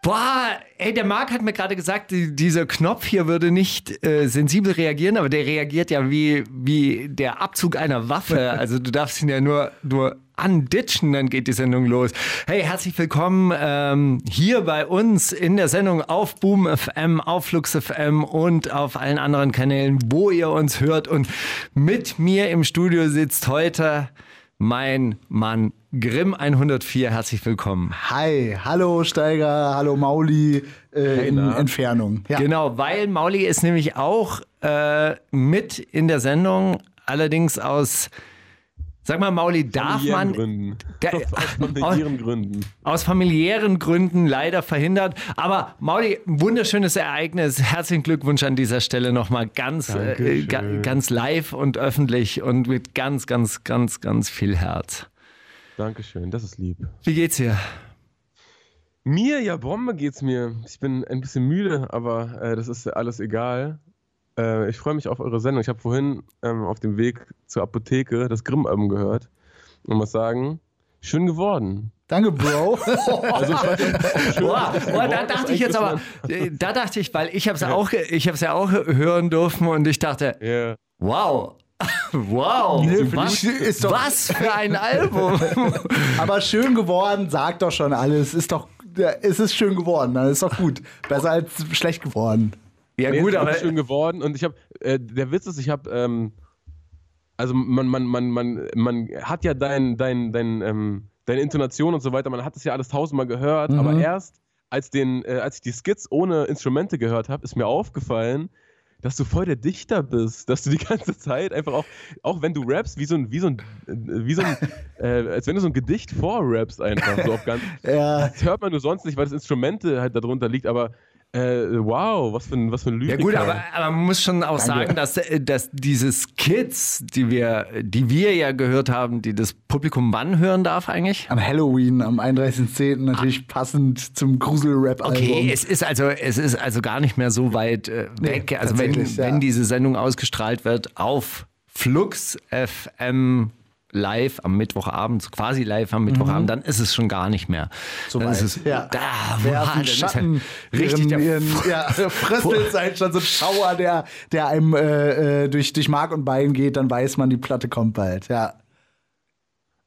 Boah, ey, der Marc hat mir gerade gesagt, die, dieser Knopf hier würde nicht äh, sensibel reagieren, aber der reagiert ja wie, wie der Abzug einer Waffe. Also du darfst ihn ja nur, nur anditschen, dann geht die Sendung los. Hey, herzlich willkommen ähm, hier bei uns in der Sendung auf Boom FM, auf Flux FM und auf allen anderen Kanälen, wo ihr uns hört. Und mit mir im Studio sitzt heute mein Mann Grimm 104. Herzlich willkommen. Hi, hallo Steiger, hallo Mauli äh, in Entfernung. Ja. Genau, weil Mauli ist nämlich auch äh, mit in der Sendung, allerdings aus, sag mal, Mauli, darf man Gründen. Der- aus familiären Gründen. aus familiären Gründen leider verhindert. Aber Mauli, wunderschönes Ereignis. Herzlichen Glückwunsch an dieser Stelle nochmal ganz, äh, ga, ganz live und öffentlich und mit ganz, ganz, ganz, ganz viel Herz. Dankeschön, das ist lieb. Wie geht's dir? Mir, ja, Bombe geht's mir. Ich bin ein bisschen müde, aber äh, das ist ja alles egal. Äh, ich freue mich auf eure Sendung. Ich habe vorhin ähm, auf dem Weg zur Apotheke das Grimm-Album gehört und muss sagen, schön geworden. Danke, Bro. Also schön, Boah, boah, da dachte ich jetzt aber, da dachte ich, weil ich habe es auch, ich habe es ja auch hören dürfen und ich dachte, Ja. wow, wow, Nee, was, ist doch- was für ein Album. Aber schön geworden, sagt doch schon alles. Ist doch, ja, es ist schön geworden, dann ist doch gut. Besser als schlecht geworden. Ja Nee, gut, es ist aber schön geworden und ich habe, äh, der Witz ist, ich habe, ähm, also man, man, man, man, man hat ja dein, dein, dein, ähm, deine Intonation und so weiter, man hat es ja alles tausendmal gehört, aber erst als, den, äh, als ich die Skits ohne Instrumente gehört habe, ist mir aufgefallen, dass du voll der Dichter bist, dass du die ganze Zeit einfach auch, auch wenn du rappst, wie so ein, wie so ein, wie so ein, äh, als wenn du so ein Gedicht vorrappst einfach, so auf ganz, Ja, das hört man nur sonst nicht, weil das Instrumente halt darunter liegt, aber äh, wow, was für ein, was für ein Ja Lyriker. gut, aber, aber man muss schon auch sagen, dass, äh, dass diese Skits, die wir, die wir ja gehört haben, die das Publikum wann hören darf eigentlich? am Halloween, am 31.10. natürlich passend zum Grusel-Rap-Album. Okay, es ist also es ist also gar nicht mehr so weit äh, Nee, weg. Also wenn, ja. wenn diese Sendung ausgestrahlt wird auf Flux FM live am Mittwochabend, quasi live am Mittwochabend, dann ist es schon gar nicht mehr. So dann weit, ist es ja. da, boah, dann ist ja Schatten, richtig ihren, der ihren, ja, fröstelt sein schon so ein Schauer, der, der einem äh, äh, durch, durch Mark und Bein geht, dann weiß man, die Platte kommt bald. Ja.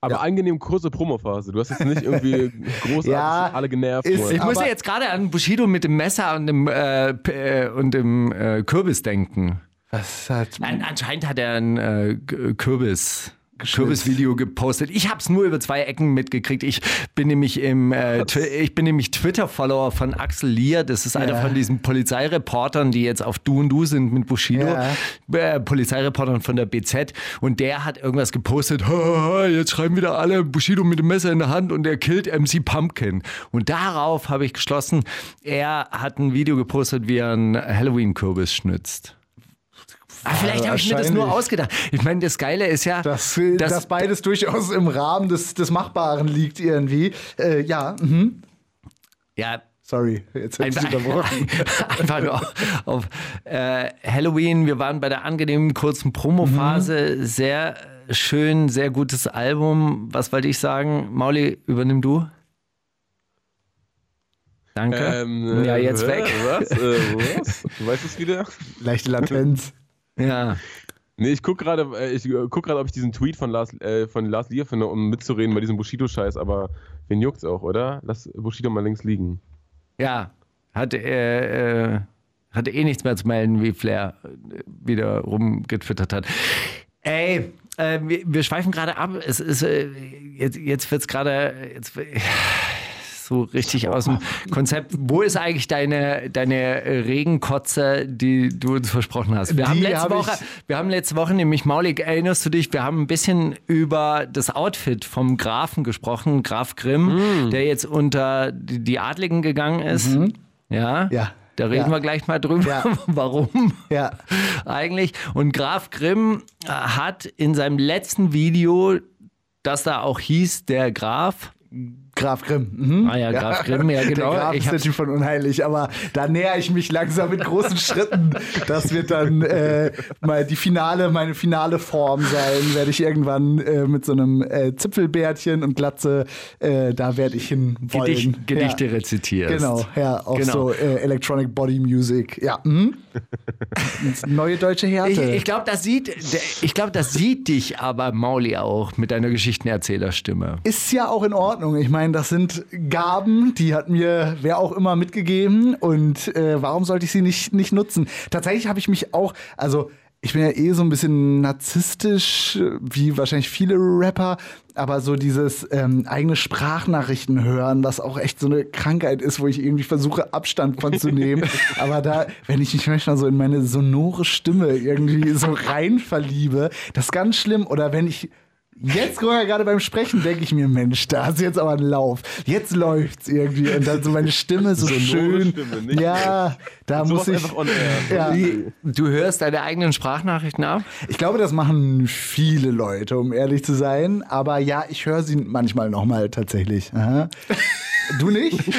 Aber angenehm kurze Promophase. Du hast jetzt nicht irgendwie großartig Ja, alle genervt. ist-. Ich muss ja jetzt gerade an Bushido mit dem Messer und dem, äh, äh, und dem äh, Kürbis denken. Das hat, An, anscheinend hat er ein äh, Kürbis. Kürbis-Video gepostet. Ich habe es nur über zwei Ecken mitgekriegt. Ich bin nämlich im, äh, ich bin nämlich Twitter-Follower von Axel Lier. Das ist einer Ja. von diesen Polizeireportern, die jetzt auf Du und Du sind mit Bushido. Ja. Äh, Polizeireportern von der BZ. Und der hat irgendwas gepostet. "Ha, ha, ha, Jetzt schreiben wieder alle Bushido mit dem Messer in der Hand und er killt MC Pumpkin. Und darauf habe ich geschlossen, er hat ein Video gepostet, wie er einen Halloween-Kürbis schnitzt. Ah, vielleicht habe ich mir das nur ausgedacht. Ich meine, das Geile ist ja, dass, äh, dass- dass beides durchaus im Rahmen des, des Machbaren liegt irgendwie. Äh, ja, mhm. ja, sorry, jetzt hätte ich unterbrochen. einfach nur auf, auf äh, Halloween. Wir waren bei der angenehmen kurzen Promophase. Mhm. Sehr schön, sehr gutes Album. Was wollte ich sagen? Mauli, übernimm du. Danke. Ähm, ja, äh, jetzt hä? weg. Was? Äh, was? Du weißt es wieder? Leichte Latenz. Ja. Nee, ich guck gerade, äh, ich äh, guck gerade, ob ich diesen Tweet von Lars, äh, von Lars Lier finde, um mitzureden bei diesem Bushido-Scheiß, aber wen juckt's auch, oder? Lass Bushido mal links liegen. Ja. Hat, äh, äh, hatte eh nichts mehr zu melden, wie Flair äh, wieder rumgetwittert hat. Ey, wir, wir schweifen gerade ab. Es ist, jetzt, jetzt wird es gerade jetzt, so richtig aus dem Konzept. Wo ist eigentlich deine, deine Regenkotze, die du uns versprochen hast? Wir, Die haben letzte, hab Woche, wir haben letzte Woche nämlich, Maulig, erinnerst du dich, wir haben ein bisschen über das Outfit vom Grafen gesprochen, Graf Grimm, der jetzt unter die Adligen gegangen ist. Ja. Ja. Da reden Ja. wir gleich mal drüber, Ja. warum Ja. eigentlich. Und Graf Grimm äh, hat in seinem letzten Video, das da auch hieß, der Graf, Graf Grimm. Mhm. Ah ja, Graf Grimm, ja genau. Der Graf Ich ist der Typ von Unheilig, aber da näher ich mich langsam mit großen Schritten. Das wird dann äh, mal die finale, meine finale Form sein. Werde ich irgendwann äh, mit so einem äh, Zipfelbärtchen und Glatze, äh, da werde ich hin wollen. Gedicht, Gedichte ja. rezitierst. Genau, ja, auch Genau. so äh, Electronic Body Music. Ja, mhm. Neue deutsche Härte. Ich, ich glaube, das sieht, ich glaube, das sieht dich aber Mauli auch mit deiner Geschichtenerzählerstimme. Ist ja auch in Ordnung. Ich meine, das sind Gaben, die hat mir wer auch immer mitgegeben und äh, warum sollte ich sie nicht, nicht nutzen? Tatsächlich habe ich mich auch, also ich bin ja eh so ein bisschen narzisstisch, wie wahrscheinlich viele Rapper, aber so dieses ähm, eigene Sprachnachrichten hören, was auch echt so eine Krankheit ist, wo ich irgendwie versuche, Abstand von zu nehmen. aber da, wenn ich mich manchmal so in meine sonore Stimme irgendwie so rein verliebe, das ist ganz schlimm. Oder wenn ich Jetzt gerade beim Sprechen denke ich mir, Mensch, da ist jetzt aber ein Lauf. Jetzt läuft's irgendwie und dann so meine Stimme so Sonore schön. Stimme, nicht? ja, da muss ich. Ja, Du hörst deine eigenen Sprachnachrichten ab? ich glaube, das machen viele Leute, um ehrlich zu sein. Aber ja, ich höre sie manchmal nochmal tatsächlich. Aha. Du nicht?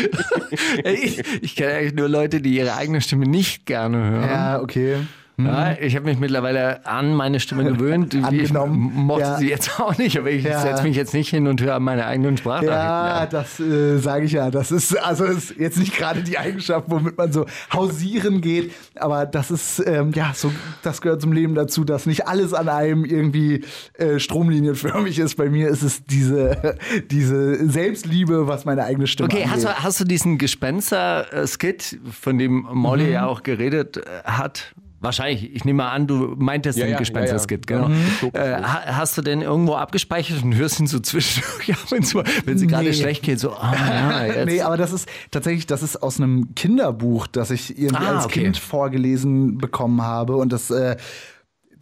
Ich, ich kenne eigentlich nur Leute, die ihre eigene Stimme nicht gerne hören. ja, okay. Ja, ich habe mich mittlerweile an meine Stimme gewöhnt. Ich mochte Ja. sie jetzt auch nicht, aber ich Ja. setze mich jetzt nicht hin und höre meine eigenen Sprachnachrichten Ja, das äh, sage ich ja. Das ist also ist jetzt nicht gerade die Eigenschaft, womit man so hausieren geht, aber das ist ähm, ja so, das gehört zum Leben dazu, dass nicht alles an einem irgendwie äh, stromlinienförmig ist. Bei mir ist es diese diese Selbstliebe, was meine eigene Stimme Okay, hast angeht. du, hast du diesen Gespenster-Skit, von dem Molly Mhm. ja auch geredet äh, hat? Wahrscheinlich, ich nehme mal an, du meintest Ja, den ja, Gespenster-Skit, ja, ja. genau. Mhm. Äh, ha- hast du denn irgendwo abgespeichert und hörst ihn so zwischendurch ab und zu, wenn sie gerade Nee. schlecht geht, so, ah ja, jetzt. Nee, aber das ist tatsächlich, das ist aus einem Kinderbuch, das ich irgendwie Ah, als okay. Kind vorgelesen bekommen habe. Und das, äh,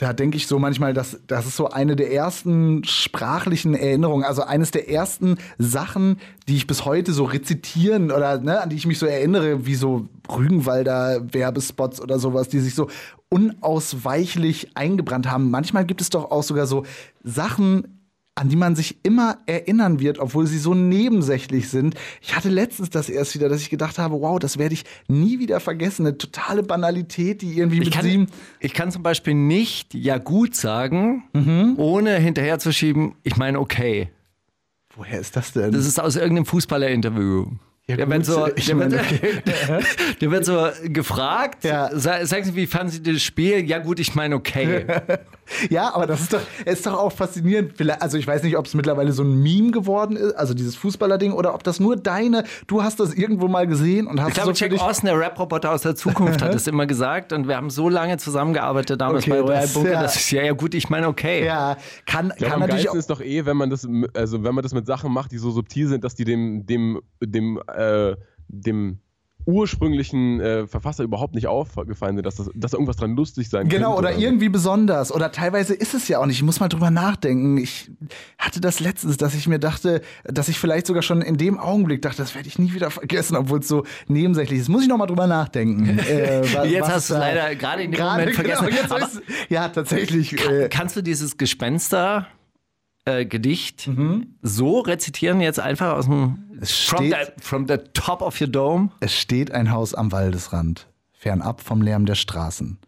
da denke ich so manchmal, dass das ist so eine der ersten sprachlichen Erinnerungen, also eines der ersten Sachen, die ich bis heute so rezitieren oder ne, an die ich mich so erinnere, wie so Rügenwalder Werbespots oder sowas, die sich so unausweichlich eingebrannt haben. Manchmal gibt es doch auch sogar so Sachen, an die man sich immer erinnern wird, obwohl sie so nebensächlich sind. Ich hatte letztens das erst wieder, dass ich gedacht habe, wow, das werde ich nie wieder vergessen. Eine totale Banalität, die irgendwie Ich mit kann, sieben. ich kann zum Beispiel nicht ja gut sagen, Mhm. ohne hinterherzuschieben, ich meine okay. Woher ist das denn? Das ist aus irgendeinem Fußballer-Interview. Ja, der, gut, wird so, der, wird, meine, der wird so gefragt, Ja. sa- sagen Sie, wie fanden Sie das Spiel? Ja gut, ich meine okay. ja, aber das ist doch, ist doch auch faszinierend. Vielleicht, also ich weiß nicht, ob es mittlerweile so ein Meme geworden ist, also dieses Fußballer-Ding, oder ob das nur deine, du hast das irgendwo mal gesehen und hast Ich glaube, so Jack Austin, der Rap-Roboter aus der Zukunft, hat es immer gesagt und wir haben so lange zusammengearbeitet damals Okay, bei Royal das- Bunker, ja. das ist ja, ja gut, ich meine okay. Ja, kann, Ich glaube, kann am natürlich auch. ist doch eh, wenn man das, also wenn man das mit Sachen macht, die so subtil sind, dass die dem, dem, dem, äh, dem ursprünglichen äh, Verfasser überhaupt nicht aufgefallen sind, dass, das, dass da irgendwas dran lustig sein Genau, könnte. oder irgendwie besonders. Oder teilweise ist es ja auch nicht. Ich muss mal drüber nachdenken. Ich hatte das letztens, dass ich mir dachte, dass ich vielleicht sogar schon in dem Augenblick dachte, das werde ich nie wieder vergessen, obwohl es so nebensächlich ist. Muss ich noch mal drüber nachdenken. äh, Jetzt was hast du leider gerade in dem Gerade, Moment vergessen. Genau, jetzt Aber- ist, ja, tatsächlich. Kann, Äh, kannst du dieses Gespenster äh, Gedicht Mhm. so rezitieren jetzt einfach aus dem from the, from the top of your dome? es steht ein Haus am Waldesrand, fernab vom Lärm der Straßen.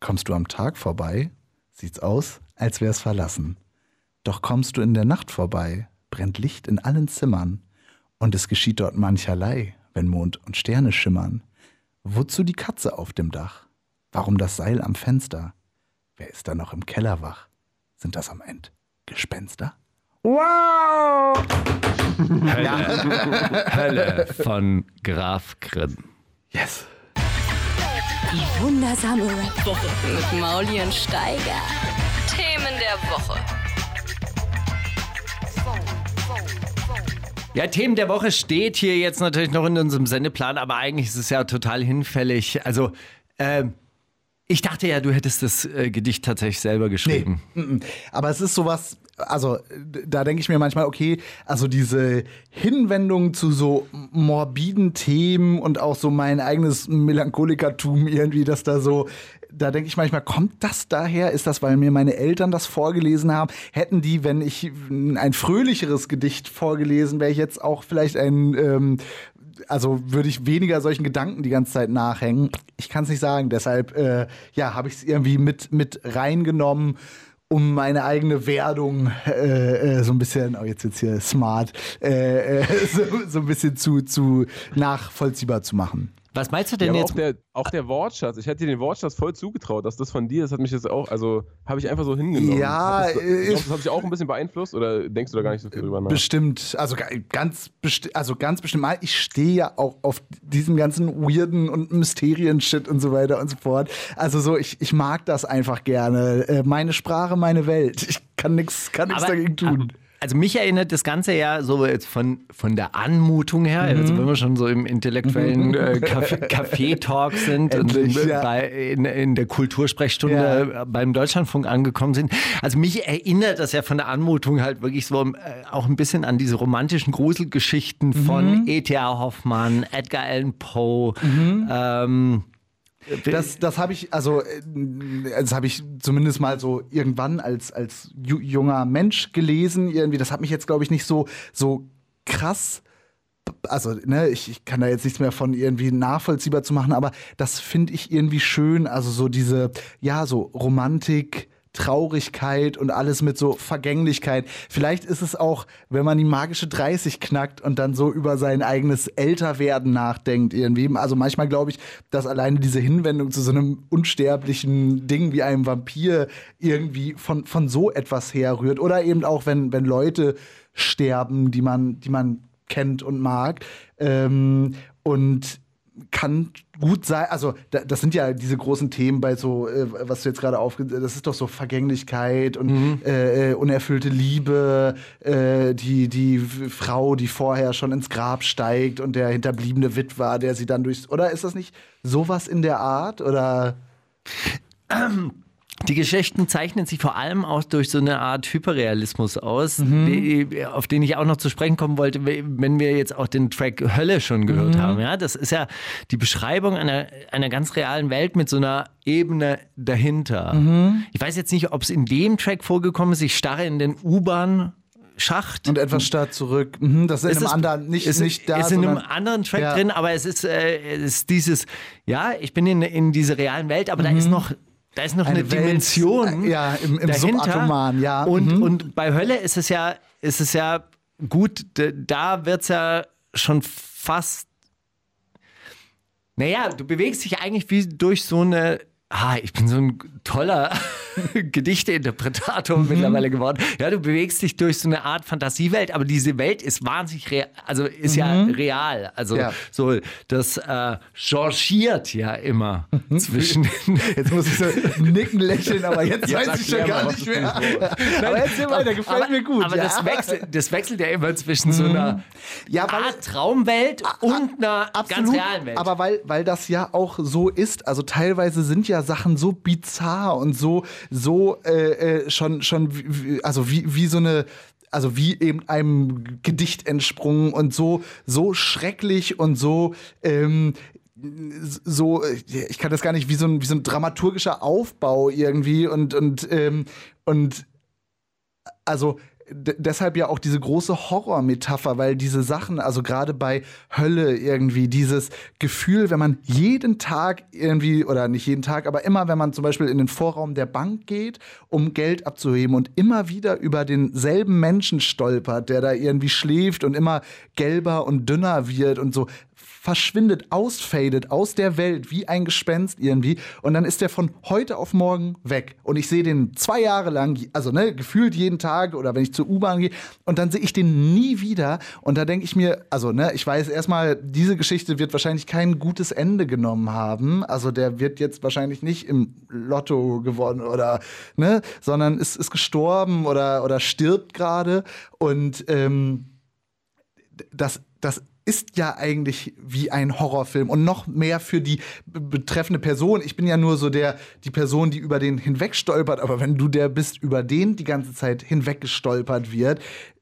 Kommst du am Tag vorbei, sieht's aus, als wär's verlassen. Doch kommst du in der Nacht vorbei, brennt Licht in allen Zimmern, und es geschieht dort mancherlei, wenn Mond und Sterne schimmern. Wozu die Katze auf dem Dach? Warum das Seil am Fenster? Wer ist da noch im Keller wach? Sind das am Ende Gespenster? Hölle von Graf Grimm. Yes. Die wundersame Rap-Woche mit Mauli und Steiger. Themen der Woche. Ja, Themen der Woche steht hier jetzt natürlich noch in unserem Sendeplan, aber eigentlich ist es ja total hinfällig. Also, ähm, ich dachte ja, du hättest das äh, Gedicht tatsächlich selber geschrieben. Mm-mm. Aber es ist sowas, also da denke ich mir manchmal, okay, also diese Hinwendung zu so morbiden Themen und auch so mein eigenes Melancholikertum irgendwie, dass da so, da denke ich manchmal, kommt das daher? Ist das, weil mir meine Eltern das vorgelesen haben? Hätten die, wenn ich ein fröhlicheres Gedicht vorgelesen, wäre ich jetzt auch vielleicht ein, ähm, also würde ich weniger solchen Gedanken die ganze Zeit nachhängen. Ich kann es nicht sagen. Deshalb, äh, ja, habe ich es irgendwie mit, mit reingenommen um meine eigene Werdung äh, äh, so ein bisschen, oh jetzt jetzt hier smart, äh, äh, so, so ein bisschen zu, zu nachvollziehbar zu machen. Was meinst du denn Ja, aber jetzt? auch der, auch der Wortschatz. Ich hätte dir den Wortschatz voll zugetraut, dass das von dir ist, hat mich jetzt auch, also habe ich einfach so hingenommen. Ja, Hat das, äh, du, das hat dich auch ein bisschen beeinflusst oder denkst du da gar nicht so viel drüber nach? Bestimmt, also ga- ganz, besti also ganz bestimmt. mal. Ich stehe ja auch auf diesem ganzen weirden und Mysterien-Shit und so weiter und so fort. Also so, ich, ich mag das einfach gerne. Äh, meine Sprache, meine Welt. Ich kann nichts kann nix Aber- dagegen tun. Also mich erinnert das Ganze ja so jetzt von, von der Anmutung her, also Mhm. wenn wir schon so im intellektuellen äh, Café- Café-Talk sind und Endlich, in, ja. bei, in, in der Kultursprechstunde äh, beim Deutschlandfunk angekommen sind. Also mich erinnert das ja von der Anmutung halt wirklich so äh, auch ein bisschen an diese romantischen Gruselgeschichten Mhm. von E.T.A. Hoffmann, Edgar Allan Poe. Ähm, Das, das habe ich, also, äh, das habe ich zumindest mal so irgendwann als, als ju junger Mensch gelesen. Irgendwie, das hat mich jetzt, glaube ich, nicht so, so krass. Also, ne, ich, ich kann da jetzt nichts mehr von irgendwie nachvollziehbar zu machen, aber das finde ich irgendwie schön. Also, so diese, ja, so Romantik. Traurigkeit und alles mit so Vergänglichkeit. Vielleicht ist es auch, wenn man die magische 30 knackt und dann so über sein eigenes Älterwerden nachdenkt irgendwie. Also manchmal glaube ich, dass alleine diese Hinwendung zu so einem unsterblichen Ding wie einem Vampir irgendwie von, von so etwas herrührt. Oder eben auch, wenn, wenn Leute sterben, die man, die man kennt und mag. Ähm, und kann gut sein, also da, das sind ja diese großen Themen bei so, äh, was du jetzt gerade aufge, das ist doch so Vergänglichkeit und äh, äh, unerfüllte Liebe, äh, die, die Frau, die vorher schon ins Grab steigt und der hinterbliebene Witwer, der sie dann durchs, oder ist das nicht sowas in der Art oder? Die Geschichten zeichnen sich vor allem auch durch so eine Art Hyperrealismus aus, die, auf den ich auch noch zu sprechen kommen wollte, wenn wir jetzt auch den Track Hölle schon gehört haben. Ja, das ist ja die Beschreibung einer, einer ganz realen Welt mit so einer Ebene dahinter. Ich weiß jetzt nicht, ob es in dem Track vorgekommen ist. Ich starre in den U-Bahn. Schacht. Und etwas stark zurück. Mhm, das ist in einem ist- anderen nicht, ist, nicht da. ist in einem anderen Track Ja. drin, aber es ist, äh, es ist dieses, ja, ich bin in, in dieser realen Welt, aber da ist noch, da ist noch eine, Eine Welt, Dimension. äh, ja, im- im dahinter. Subatomaren, ja. Und, Mhm. und bei Hölle ist es ja, ist es ja gut, da wird es ja schon fast. Naja, du bewegst dich eigentlich wie durch so eine. Ah, ich bin so ein toller Gedichteinterpretator Mhm. mittlerweile geworden. Ja, du bewegst dich durch so eine Art Fantasiewelt, aber diese Welt ist wahnsinnig real, also ist ja real. Also Mhm. Ja. so, das äh, changiert ja immer Mhm. zwischen. Jetzt muss ich so nicken, lächeln, aber jetzt, Jetzt weiß ich schon gar nicht mehr. aber erzähl weiter, gefällt aber, mir gut. Aber ja. das, wechselt, das wechselt ja immer zwischen so einer Ja, weil- Art Traumwelt und einer ganz Absolut, realen Welt. aber weil, weil das ja auch so ist, also teilweise sind ja Sachen so bizarr und so, so äh, äh, schon, schon also wie, wie so eine also wie eben einem Gedicht entsprungen und so, so schrecklich und so, ähm, so, ich kann das gar nicht, wie so ein, wie so ein dramaturgischer Aufbau irgendwie und, und, ähm, und also deshalb ja auch diese große Horrormetapher, weil diese Sachen, also gerade bei Hölle irgendwie, dieses Gefühl, wenn man jeden Tag irgendwie, oder nicht jeden Tag, aber immer, wenn man zum Beispiel in den Vorraum der Bank geht, um Geld abzuheben und immer wieder über denselben Menschen stolpert, der da irgendwie schläft und immer gelber und dünner wird und so verschwindet, ausfadet aus der Welt wie ein Gespenst irgendwie. Und dann ist der von heute auf morgen weg. Und ich sehe den zwei Jahre lang, also ne, gefühlt jeden Tag oder wenn ich zur U-Bahn gehe. Und dann sehe ich den nie wieder. Und da denke ich mir, also ne, ich weiß erstmal, diese Geschichte wird wahrscheinlich kein gutes Ende genommen haben, also der wird jetzt wahrscheinlich nicht im Lotto gewonnen oder ne, sondern ist, ist gestorben oder, oder stirbt gerade. Und ähm, das, das ist ja eigentlich wie ein Horrorfilm und noch mehr für die be- betreffende Person. Ich bin ja nur so der, die Person, die über den hinwegstolpert, aber wenn du der bist, über den die ganze Zeit hinweggestolpert wird,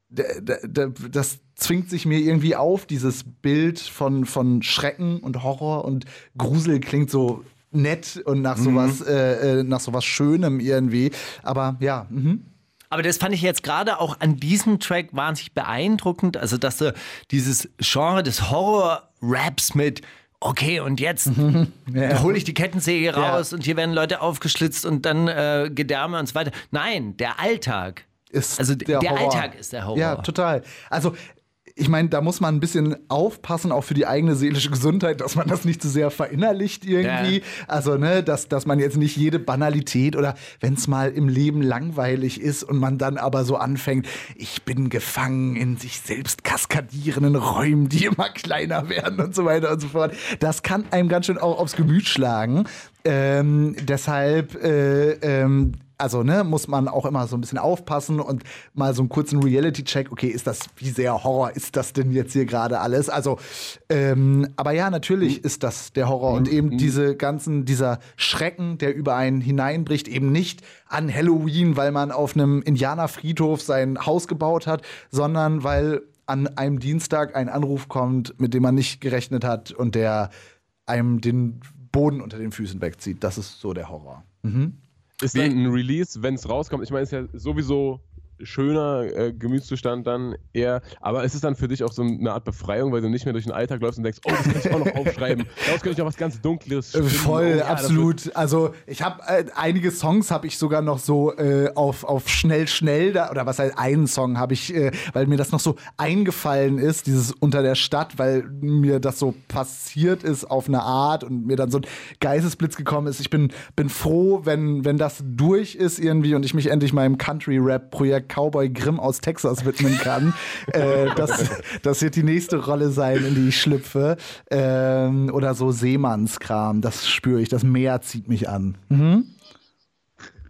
d- d- d- das zwingt sich mir irgendwie auf, dieses Bild von, von Schrecken und Horror und Grusel klingt so nett und nach sowas, äh, äh, nach sowas Schönem irgendwie. Aber ja, mhm. Aber das fand ich jetzt gerade auch an diesem Track wahnsinnig beeindruckend. Also, dass du dieses Genre des Horror-Raps mit Okay, und jetzt Ja. hole ich die Kettensäge Ja. raus und hier werden Leute aufgeschlitzt und dann äh, Gedärme und so weiter. Nein, der Alltag. ist Also der, der. Alltag ist der Horror. Ja, total. Also ich meine, da muss man ein bisschen aufpassen, auch für die eigene seelische Gesundheit, dass man das nicht zu sehr verinnerlicht irgendwie. Ja. Also, ne, dass, dass man jetzt nicht jede Banalität oder wenn es mal im Leben langweilig ist und man dann aber so anfängt, ich bin gefangen in sich selbst kaskadierenden Räumen, die immer kleiner werden und so weiter und so fort. Das kann einem ganz schön auch aufs Gemüt schlagen. Ähm, deshalb, äh, ähm, also ne, muss man auch immer so ein bisschen aufpassen und mal so einen kurzen Reality-Check, okay, ist das, wie sehr Horror ist das denn jetzt hier gerade alles? Also, ähm, aber ja, natürlich ist das der Horror und eben diese ganzen, dieser Schrecken, der über einen hineinbricht, eben nicht an Halloween, weil man auf einem Indianerfriedhof sein Haus gebaut hat, sondern weil an einem Dienstag ein Anruf kommt, mit dem man nicht gerechnet hat und der einem den Boden unter den Füßen wegzieht. Das ist so der Horror. Ist dann ein Release, wenn es rauskommt? Ich meine, ist ja sowieso schöner äh, Gemütszustand dann eher, aber ist es dann für dich auch so eine Art Befreiung, weil du nicht mehr durch den Alltag läufst und denkst, oh, das kann ich auch noch aufschreiben, daraus könnte ich noch was ganz Dunkles Äh, spinnen. Voll, oh, ja, absolut. Also ich habe äh, einige Songs habe ich sogar noch so äh, auf, auf schnell schnell da oder was heißt einen Song habe ich, äh, weil mir das noch so eingefallen ist, dieses unter der Stadt, weil mir das so passiert ist auf eine Art und mir dann so ein Geistesblitz gekommen ist. Ich bin bin froh, wenn wenn das durch ist irgendwie und ich mich endlich meinem Country Rap Projekt Cowboy Grimm aus Texas widmen kann. äh, das das wird die nächste Rolle sein, in die ich schlüpfe ähm, oder so Seemannskram. Das spüre ich. Das Meer zieht mich an. Mhm.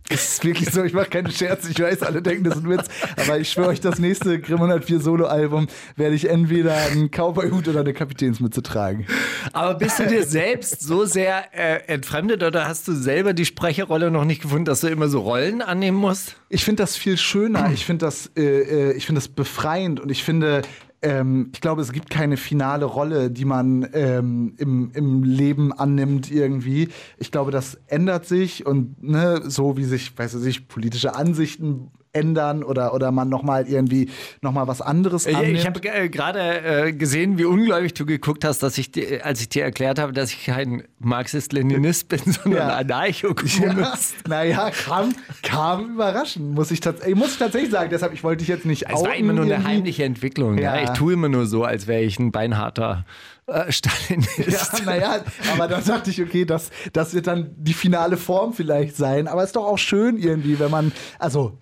Das ist wirklich so, ich mache keine Scherze, ich weiß, alle denken, das ist ein Witz, aber ich schwöre euch, das nächste Grimm 104 Solo-Album werde ich entweder einen Cowboy-Hut oder eine Kapitänsmütze tragen. Aber bist du dir selbst so sehr äh, entfremdet oder hast du selber die Sprecherrolle noch nicht gefunden, dass du immer so Rollen annehmen musst? Ich finde das viel schöner, ich finde das, äh, äh, ich finde das befreiend und ich finde, ähm, ich glaube, es gibt keine finale Rolle, die man ähm, im, im Leben annimmt irgendwie. Ich glaube, das ändert sich und ne, so wie sich, weiß ich politische Ansichten ändern oder, oder man nochmal irgendwie nochmal was anderes annimmt. Ich habe äh, gerade äh, gesehen, wie ungläubig du geguckt hast, dass ich dir, als ich dir erklärt habe, dass ich kein Marxist-Leninist bin, sondern Ja. Anarcho-Kommunist. Ja, naja, kam, kam überraschend, muss ich, tats muss ich tatsächlich sagen. Deshalb, ich wollte dich jetzt nicht Es war immer nur eine heimliche Entwicklung. Ja. Ja. Ich tue immer nur so, als wäre ich ein beinharter äh, Stalinist. Ja, naja, aber dann dachte ich, okay, das, das wird dann die finale Form vielleicht sein. Aber es ist doch auch schön irgendwie, wenn man, also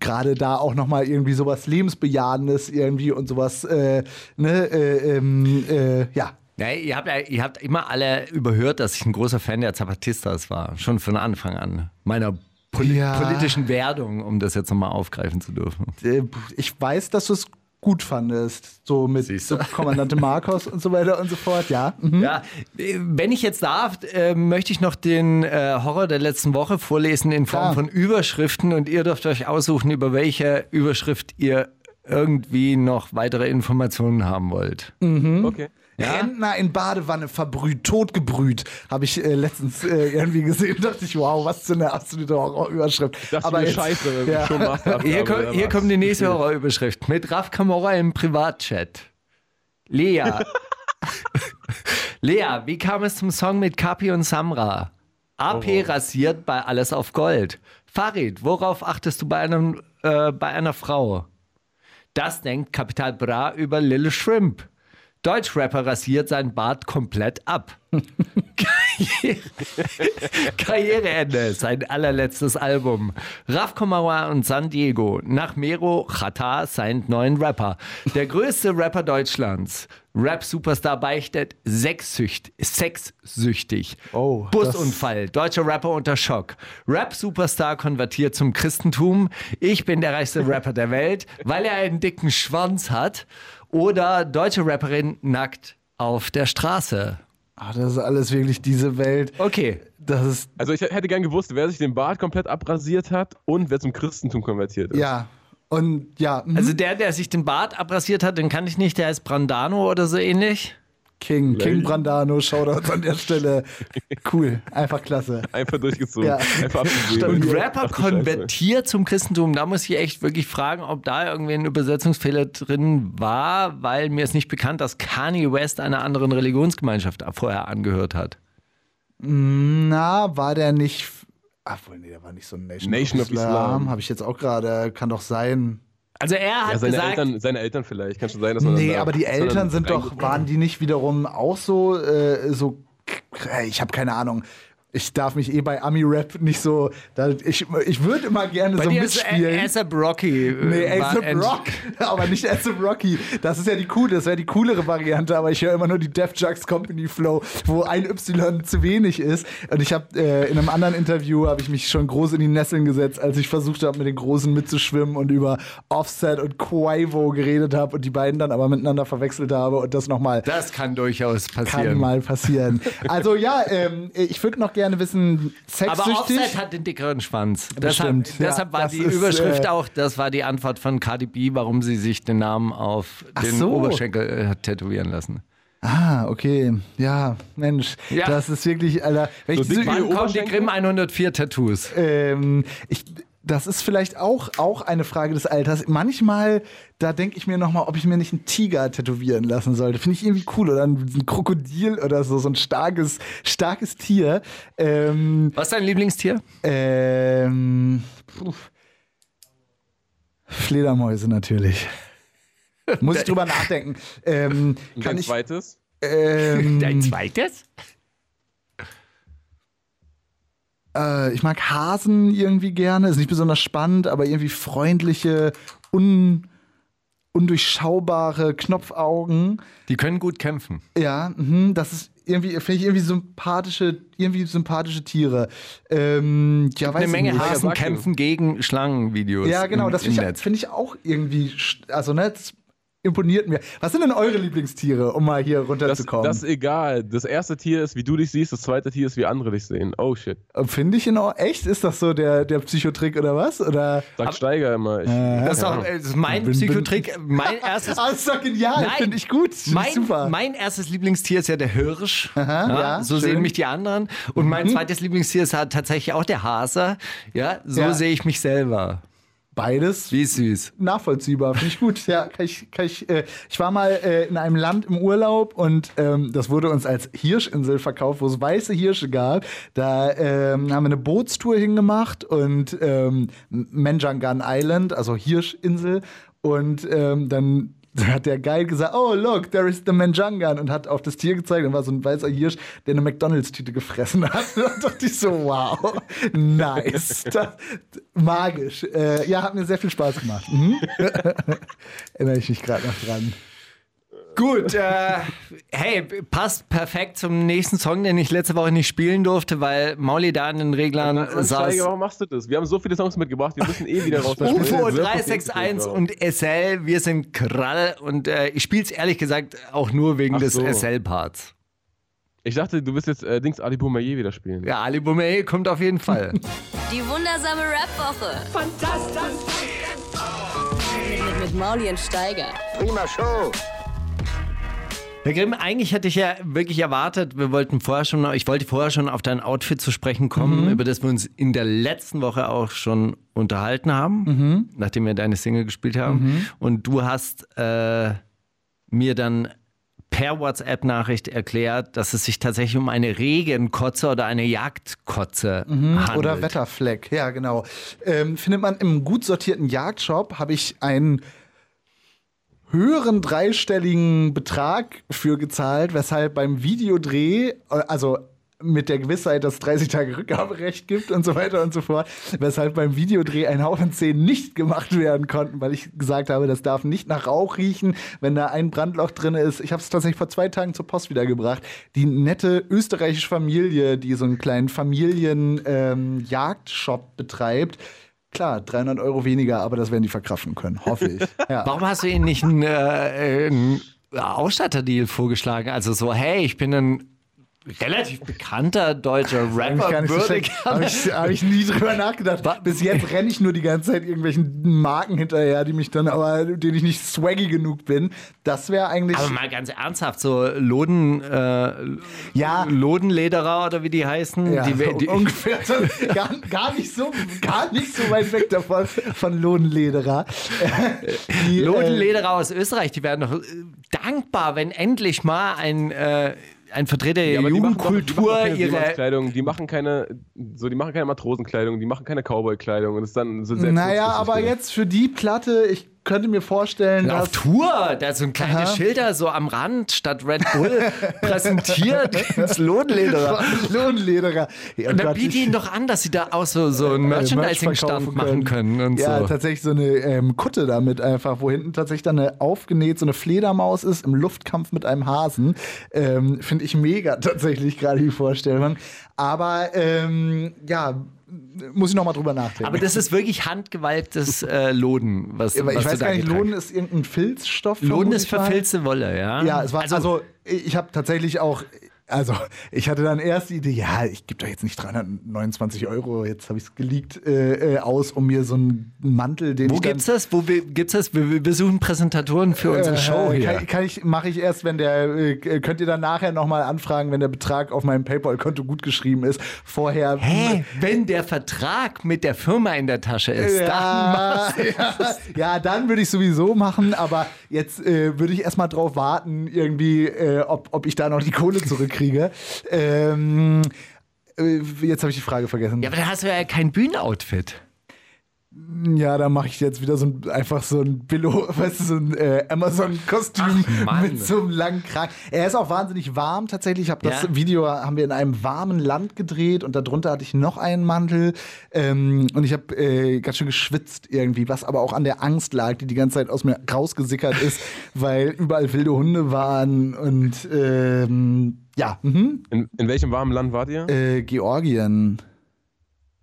gerade da auch nochmal irgendwie sowas Lebensbejahendes irgendwie und sowas, äh, ne, äh, ähm, äh, ja. Ja, ihr, habt, ja- ihr habt immer alle überhört, dass ich ein großer Fan der Zapatistas war. Schon von Anfang an. Meiner poli Ja. politischen Werdung, um das jetzt nochmal aufgreifen zu dürfen. Äh, Ich weiß, dass du es gut fandest, so mit so. Kommandante Marcos und so weiter und so fort, ja. Mhm. Ja, wenn ich jetzt darf, äh, möchte ich noch den äh, Horror der letzten Woche vorlesen in Form Klar. von Überschriften und ihr dürft euch aussuchen, über welche Überschrift ihr irgendwie noch weitere Informationen haben wollt. Okay. Rentner in Badewanne verbrüht, totgebrüht, habe ich äh, letztens äh, irgendwie gesehen. Dachte ich, wow, was für eine absolute Horrorüberschrift. Das Aber ist jetzt- scheiße, ja. schon Masterabgabe, Hier, kommt, hier kommt die nächste Horrorüberschrift. Mit Raf Kamora im Privatchat. Lea. Lea, wie kam es zum Song mit Kapi und Samra? AP rasiert bei Alles auf Gold. Farid, worauf achtest du bei, einem, äh, bei einer Frau? Das denkt Kapital Bra über Lil Shrimp. Deutschrapper rasiert sein Bart komplett ab. Karriere, Karriereende, sein allerletztes Album. Raf Komawa und San Diego. Nach Mero Chata sein neuen Rapper. Der größte Rapper Deutschlands. Rap-Superstar beichtet sexsücht, sexsüchtig. Oh, Busunfall. Deutscher Rapper unter Schock. Rap-Superstar konvertiert zum Christentum. Ich bin der reichste Rapper der Welt, weil er einen dicken Schwanz hat. Oder deutsche Rapperin nackt auf der Straße. Ah, das ist alles wirklich diese Welt. Okay. Das ist, Also ich hätte gern gewusst, wer sich den Bart komplett abrasiert hat und wer zum Christentum konvertiert ist. ja. Und ja, mhm. Also der, der sich den Bart abrasiert hat, den kann ich nicht, der heißt Brandano oder so ähnlich. King, King Brandano, Shoutouts an der Stelle. Cool, einfach klasse. Einfach durchgezogen. Ja. Einfach. Und. Rapper konvertiert zum Christentum, da muss ich echt wirklich fragen, ob da irgendwie ein Übersetzungsfehler drin war, weil mir ist nicht bekannt, dass Kanye West einer anderen Religionsgemeinschaft vorher angehört hat. Na, war der nicht. Ach, wohl, nee, der war nicht so ein Nation, Nation of of Islam. Islam. Habe ich jetzt auch gerade, kann doch sein. Also er hat Ja, seine gesagt, Eltern, seine Eltern vielleicht. Kann schon sein, dass man Nee, da- aber die Eltern sind doch, waren die nicht wiederum auch so, äh, so, k- ich habe keine Ahnung. Ich darf mich eh bei Ami-Rap nicht so, da, ich, ich würde immer gerne bei so dir ist mitspielen. ASAP Rocky. äh, Nee, ent- Rock, aber nicht ASAP Rocky. Das ist ja die coole, das wäre die coolere Variante, aber ich höre immer nur die Def Jux Company Flow, wo ein Y zu wenig ist. Und ich habe äh, in einem anderen Interview habe ich mich schon groß in die Nesseln gesetzt, als ich versucht habe, mit den Großen mitzuschwimmen und über Offset und Quavo geredet habe und die beiden dann aber miteinander verwechselt habe und das nochmal Das kann durchaus kann passieren. mal passieren. Also ja, ähm, ich würde noch gerne wissen, Aber sexsüchtig. Offset hat den dickeren Schwanz. Bestimmt, Deshalb, ja, deshalb war das die ist, Überschrift äh, auch, das war die Antwort von Cardi B, warum sie sich den Namen auf Ach den so. Oberschenkel äh, hat tätowieren lassen. Ah, okay. Ja, Mensch. Ja. Das ist wirklich, Alter. Wenn ich So Wann kommen die? Grimm 104 Tattoos? ähm, ich, das ist vielleicht auch, auch eine Frage des Alters. Manchmal, da denke ich mir nochmal, ob ich mir nicht einen Tiger tätowieren lassen sollte. Finde ich irgendwie cool. Oder ein, ein Krokodil oder so, so ein starkes, starkes Tier. Ähm, Was ist dein Lieblingstier? ähm, puh. Fledermäuse natürlich. Muss ich drüber nachdenken. Ähm, dein ich. zweites? Ähm, Dein zweites? Äh, ich mag Hasen irgendwie gerne. Ist nicht besonders spannend, aber irgendwie freundliche, un, undurchschaubare Knopfaugen. Die können gut kämpfen. Ja, mhm, das ist irgendwie, finde ich irgendwie sympathische, irgendwie sympathische Tiere. Ähm, ja, weiß Eine Menge nicht. Hasen kämpfen gegen Schlangenvideos. Ja, genau, im, das finde ich, find ich auch irgendwie, also ne, das imponiert mir. Was sind denn eure Lieblingstiere, um mal hier Das, runterzukommen? das ist egal. Das erste Tier ist, wie du dich siehst. Das zweite Tier ist, wie andere dich sehen. Oh shit. Finde ich in Ordnung. Echt? Ist das so der, der Psychotrick oder was? Oder? Sagt Steiger immer. Ich, Das ist, auch, äh, das ist mein Bin- bin- Psychotrick. Mein erstes, Ah, das ist doch genial. Nein. Finde ich gut. Find mein, super. mein erstes Lieblingstier ist ja der Hirsch. ja, so schön. Mhm. sehen mich die anderen. Und mein zweites Lieblingstier ist halt tatsächlich auch der Hase. Ja, so Ja. sehe ich mich selber. Beides Wie süß. nachvollziehbar, finde ich gut. Ja, kann ich, kann ich, äh, ich war mal äh, in einem Land im Urlaub und ähm, das wurde uns als Hirschinsel verkauft, wo es weiße Hirsche gab. Da ähm, haben wir eine Bootstour hingemacht und ähm, Menjangan Island, also Hirschinsel. Und ähm, dann hat der Guide gesagt, oh look, there is the Menjangan und hat auf das Tier gezeigt. Dann war so ein weißer Hirsch, der eine McDonalds-Tüte gefressen hat. Und da dachte ich so, wow, nice, das, magisch. Äh, ja, hat mir sehr viel Spaß gemacht. Mhm. Erinnere ich mich gerade noch dran. Gut, äh, hey, passt perfekt zum nächsten Song, den ich letzte Woche nicht spielen durfte, weil Mauli da an den Reglern Mann, saß. Steiger, warum machst du das? Wir haben so viele Songs mitgebracht, wir müssen eh wieder raus. UFO wir sehr 361 viel und SL, wir sind Krall und äh, ich spiele es ehrlich gesagt auch nur wegen Ach des so. SL-Parts. Ich dachte, du wirst jetzt äh, Dings Ali Boumaier wieder spielen. Ja, Ali Boumaier kommt auf jeden Fall. Die wundersame Rap-Woche. Fantastisch. Mit, mit Mauli und Steiger. Herr Grimm, eigentlich hätte ich ja wirklich erwartet, wir wollten vorher schon, ich wollte vorher schon auf dein Outfit zu sprechen kommen, über das wir uns in der letzten Woche auch schon unterhalten haben, nachdem wir deine Single gespielt haben. Und du hast äh, mir dann per WhatsApp-Nachricht erklärt, dass es sich tatsächlich um eine Regenkotze oder eine Jagdkotze handelt. Oder Wetterfleck, ja, genau. Ähm, findet man im gut sortierten Jagdshop, habe ich einen höheren dreistelligen Betrag für gezahlt, weshalb beim Videodreh, äh, also mit der Gewissheit, dass es 30 Tage Rückgaberecht gibt und so weiter und so fort, weshalb beim Videodreh ein Haufen Szenen nicht gemacht werden konnten, weil ich gesagt habe, das darf nicht nach Rauch riechen, wenn da ein Brandloch drin ist. Ich habe es tatsächlich vor zwei Tagen zur Post wiedergebracht. Die nette österreichische Familie, die so einen kleinen Familien-Jagdshop betreibt, Klar, 300 Euro weniger, aber das werden die verkraften können, hoffe ich. Ja. Warum hast du ihnen nicht einen, äh, einen Ausstatterdeal vorgeschlagen? Also so, hey, ich bin ein relativ bekannter deutscher Rapper so würde schlecht- hab ich, hab ich nie drüber nachgedacht. Bis jetzt renne ich nur die ganze Zeit irgendwelchen Marken hinterher, die mich dann aber, denen ich nicht swaggy genug bin. Das wäre eigentlich. Aber mal ganz ernsthaft, so Loden, äh, Ja. Lodenlederer oder wie die heißen, ja, die, die, ungefähr gar, gar nicht so gar nicht so weit weg davon von Lohnlederer. Die, äh, Lodenlederer aus Österreich, die werden doch äh, dankbar, wenn endlich mal ein, äh, ein Vertreter der Ja, aber die machen doch- Jugendkultur die machen doch. Seemannskleidung, die machen keine, so, die machen keine Matrosenkleidung, die machen keine Cowboy-Kleidung und ist dann so selbst Naja, aber jetzt für die Platte, ich könnte mir vorstellen, Auf dass. Tour, da so ein kleines Aha. Schilder so am Rand statt Red Bull präsentiert ins Lodenlederer. Lohnlederer. Ja, Und dann Gott, biete ich- ihnen doch an, dass sie da auch so, so einen äh, Merch Merchandising-Stand machen können und ja, so. tatsächlich so eine ähm, Kutte damit einfach, wo hinten tatsächlich dann eine aufgenäht, so eine Fledermaus ist im Luftkampf mit einem Hasen. Ähm, Finde ich mega tatsächlich gerade die Vorstellung. Aber ähm, ja, muss ich noch mal drüber nachdenken. Aber das ist wirklich handgewalktes äh, Loden, was, Aber was ich weiß gar nicht, Lohn ist irgendein Filzstoff. Vermute ist verfilzte Wolle, ja. Ja, es war also, ich habe tatsächlich auch. Also, ich hatte dann erst die Idee, ja, ich gebe doch jetzt nicht 329 Euro, jetzt habe ich es geleakt, äh, äh, aus, um mir so einen Mantel, den wo ich dann, gibt's das? Wo wir- gibt's das? Wir, wir besuchen Präsentatoren für unsere Show Äh, hier. Kann, kann ich, mache ich erst, wenn der, äh, könnt ihr dann nachher nochmal anfragen, wenn der Betrag auf meinem PayPal-Konto gut geschrieben ist. Vorher. Hä? Wenn der Vertrag mit der Firma in der Tasche ist, dann Ja, ja, ja, dann würde ich sowieso machen, aber jetzt äh, würde ich erstmal drauf warten, irgendwie, äh, ob, ob ich da noch die Kohle zurückkriege. Ähm, äh, jetzt habe ich die Frage vergessen. Ja, aber dann hast du ja kein Bühnenoutfit. Ja, da mache ich jetzt wieder so ein, einfach so ein Billo, weißt du, so ein äh, Amazon-Kostüm mit so einem langen Kragen. Er ist auch wahnsinnig warm tatsächlich. Ich habe das Ja? Video haben wir in einem warmen Land gedreht und darunter hatte ich noch einen Mantel ähm, und ich habe äh, ganz schön geschwitzt irgendwie, was aber auch an der Angst lag, die die ganze Zeit aus mir rausgesickert ist, weil überall wilde Hunde waren und ähm, ja, mhm. In, in welchem warmen Land wart ihr? äh, Georgien.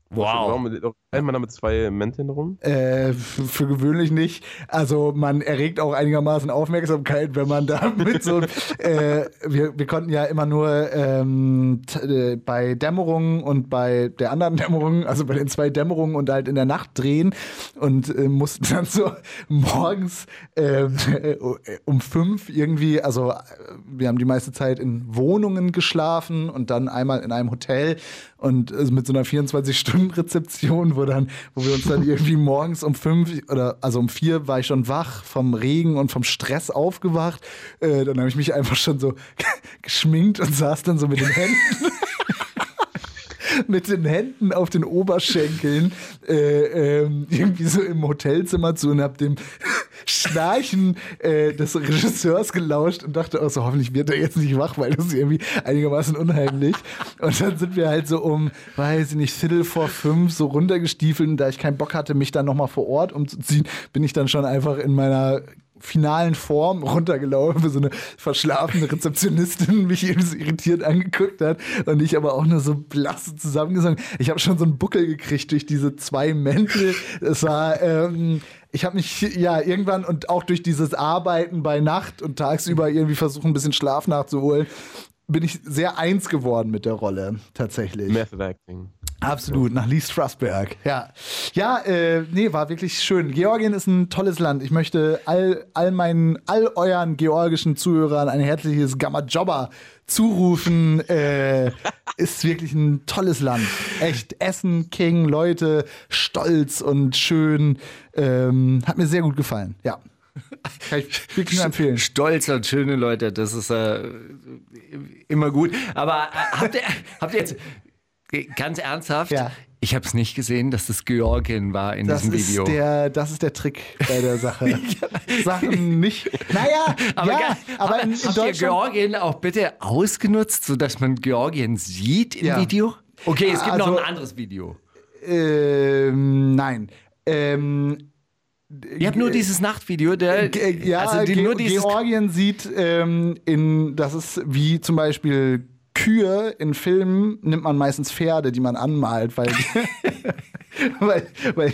Warum rennt man da mit zwei Mänteln rum? Äh, für gewöhnlich nicht. Also man erregt auch einigermaßen Aufmerksamkeit, wenn man da mit so äh, wir, wir konnten ja immer nur ähm, äh, bei Dämmerung und bei der anderen Dämmerung, also bei den zwei Dämmerungen und halt in der Nacht drehen und äh, mussten dann so morgens ähm, äh, um fünf irgendwie, also äh, wir haben die meiste Zeit in Wohnungen geschlafen und dann einmal in einem Hotel und äh, mit so einer 24-Stunden-Rezeption, wo dann, wo wir uns dann irgendwie morgens um fünf oder also um vier war ich schon wach vom Regen und vom Stress aufgewacht. Äh, dann habe ich mich einfach schon so geschminkt und saß dann so mit den Händen. Mit den Händen auf den Oberschenkeln äh, ähm, irgendwie so im Hotelzimmer zu und hab dem Schnarchen äh, des Regisseurs gelauscht und dachte auch so, hoffentlich wird er jetzt nicht wach, weil das ist irgendwie einigermaßen unheimlich. Und dann sind wir halt so um, weiß ich nicht, Viertel vor fünf so runtergestiefelt und da ich keinen Bock hatte, mich dann nochmal vor Ort umzuziehen, bin ich dann schon einfach in meiner finalen Form runtergelaufen, so eine verschlafene Rezeptionistin mich eben so irritiert angeguckt hat und ich aber auch nur so blass zusammengesungen. Ich habe schon so einen Buckel gekriegt durch diese zwei Mäntel. Es war, ähm, ich habe mich ja irgendwann und auch durch dieses Arbeiten bei Nacht und tagsüber irgendwie versuchen, ein bisschen Schlaf nachzuholen, bin ich sehr eins geworden mit der Rolle, tatsächlich. Method Acting. Absolut, nach Lee Strasberg. Ja, ja äh, nee, war wirklich schön. Georgien ist ein tolles Land. Ich möchte all, all meinen, all euren georgischen Zuhörern ein herzliches Gamma-Jobber zurufen. Äh, ist wirklich ein tolles Land. Echt. Essen, King, Leute, stolz und schön. Ähm, hat mir sehr gut gefallen. Ja. Kann ich wirklich nur empfehlen. Stolz und schöne Leute, das ist äh, immer gut. Aber äh, habt, ihr, habt ihr jetzt, ganz ernsthaft, Ja. ich habe es nicht gesehen, dass das Georgien war in Das diesem Video. ist, der, das ist der Trick bei der Sache. Sachen nicht. Naja, aber ja, aber in, in habt ihr Deutschland. Georgien auch bitte ausgenutzt, sodass man Georgien sieht im Ja. Video? Okay, es gibt noch Also- ein anderes Video. Ähm, nein. Ähm, Ihr habt nur dieses Nachtvideo, der, ja, also die, Ge nur dieses, Georgien sieht, ähm, in, das ist wie zum Beispiel Kühe in Filmen, nimmt man meistens Pferde, die man anmalt, weil, weil, weil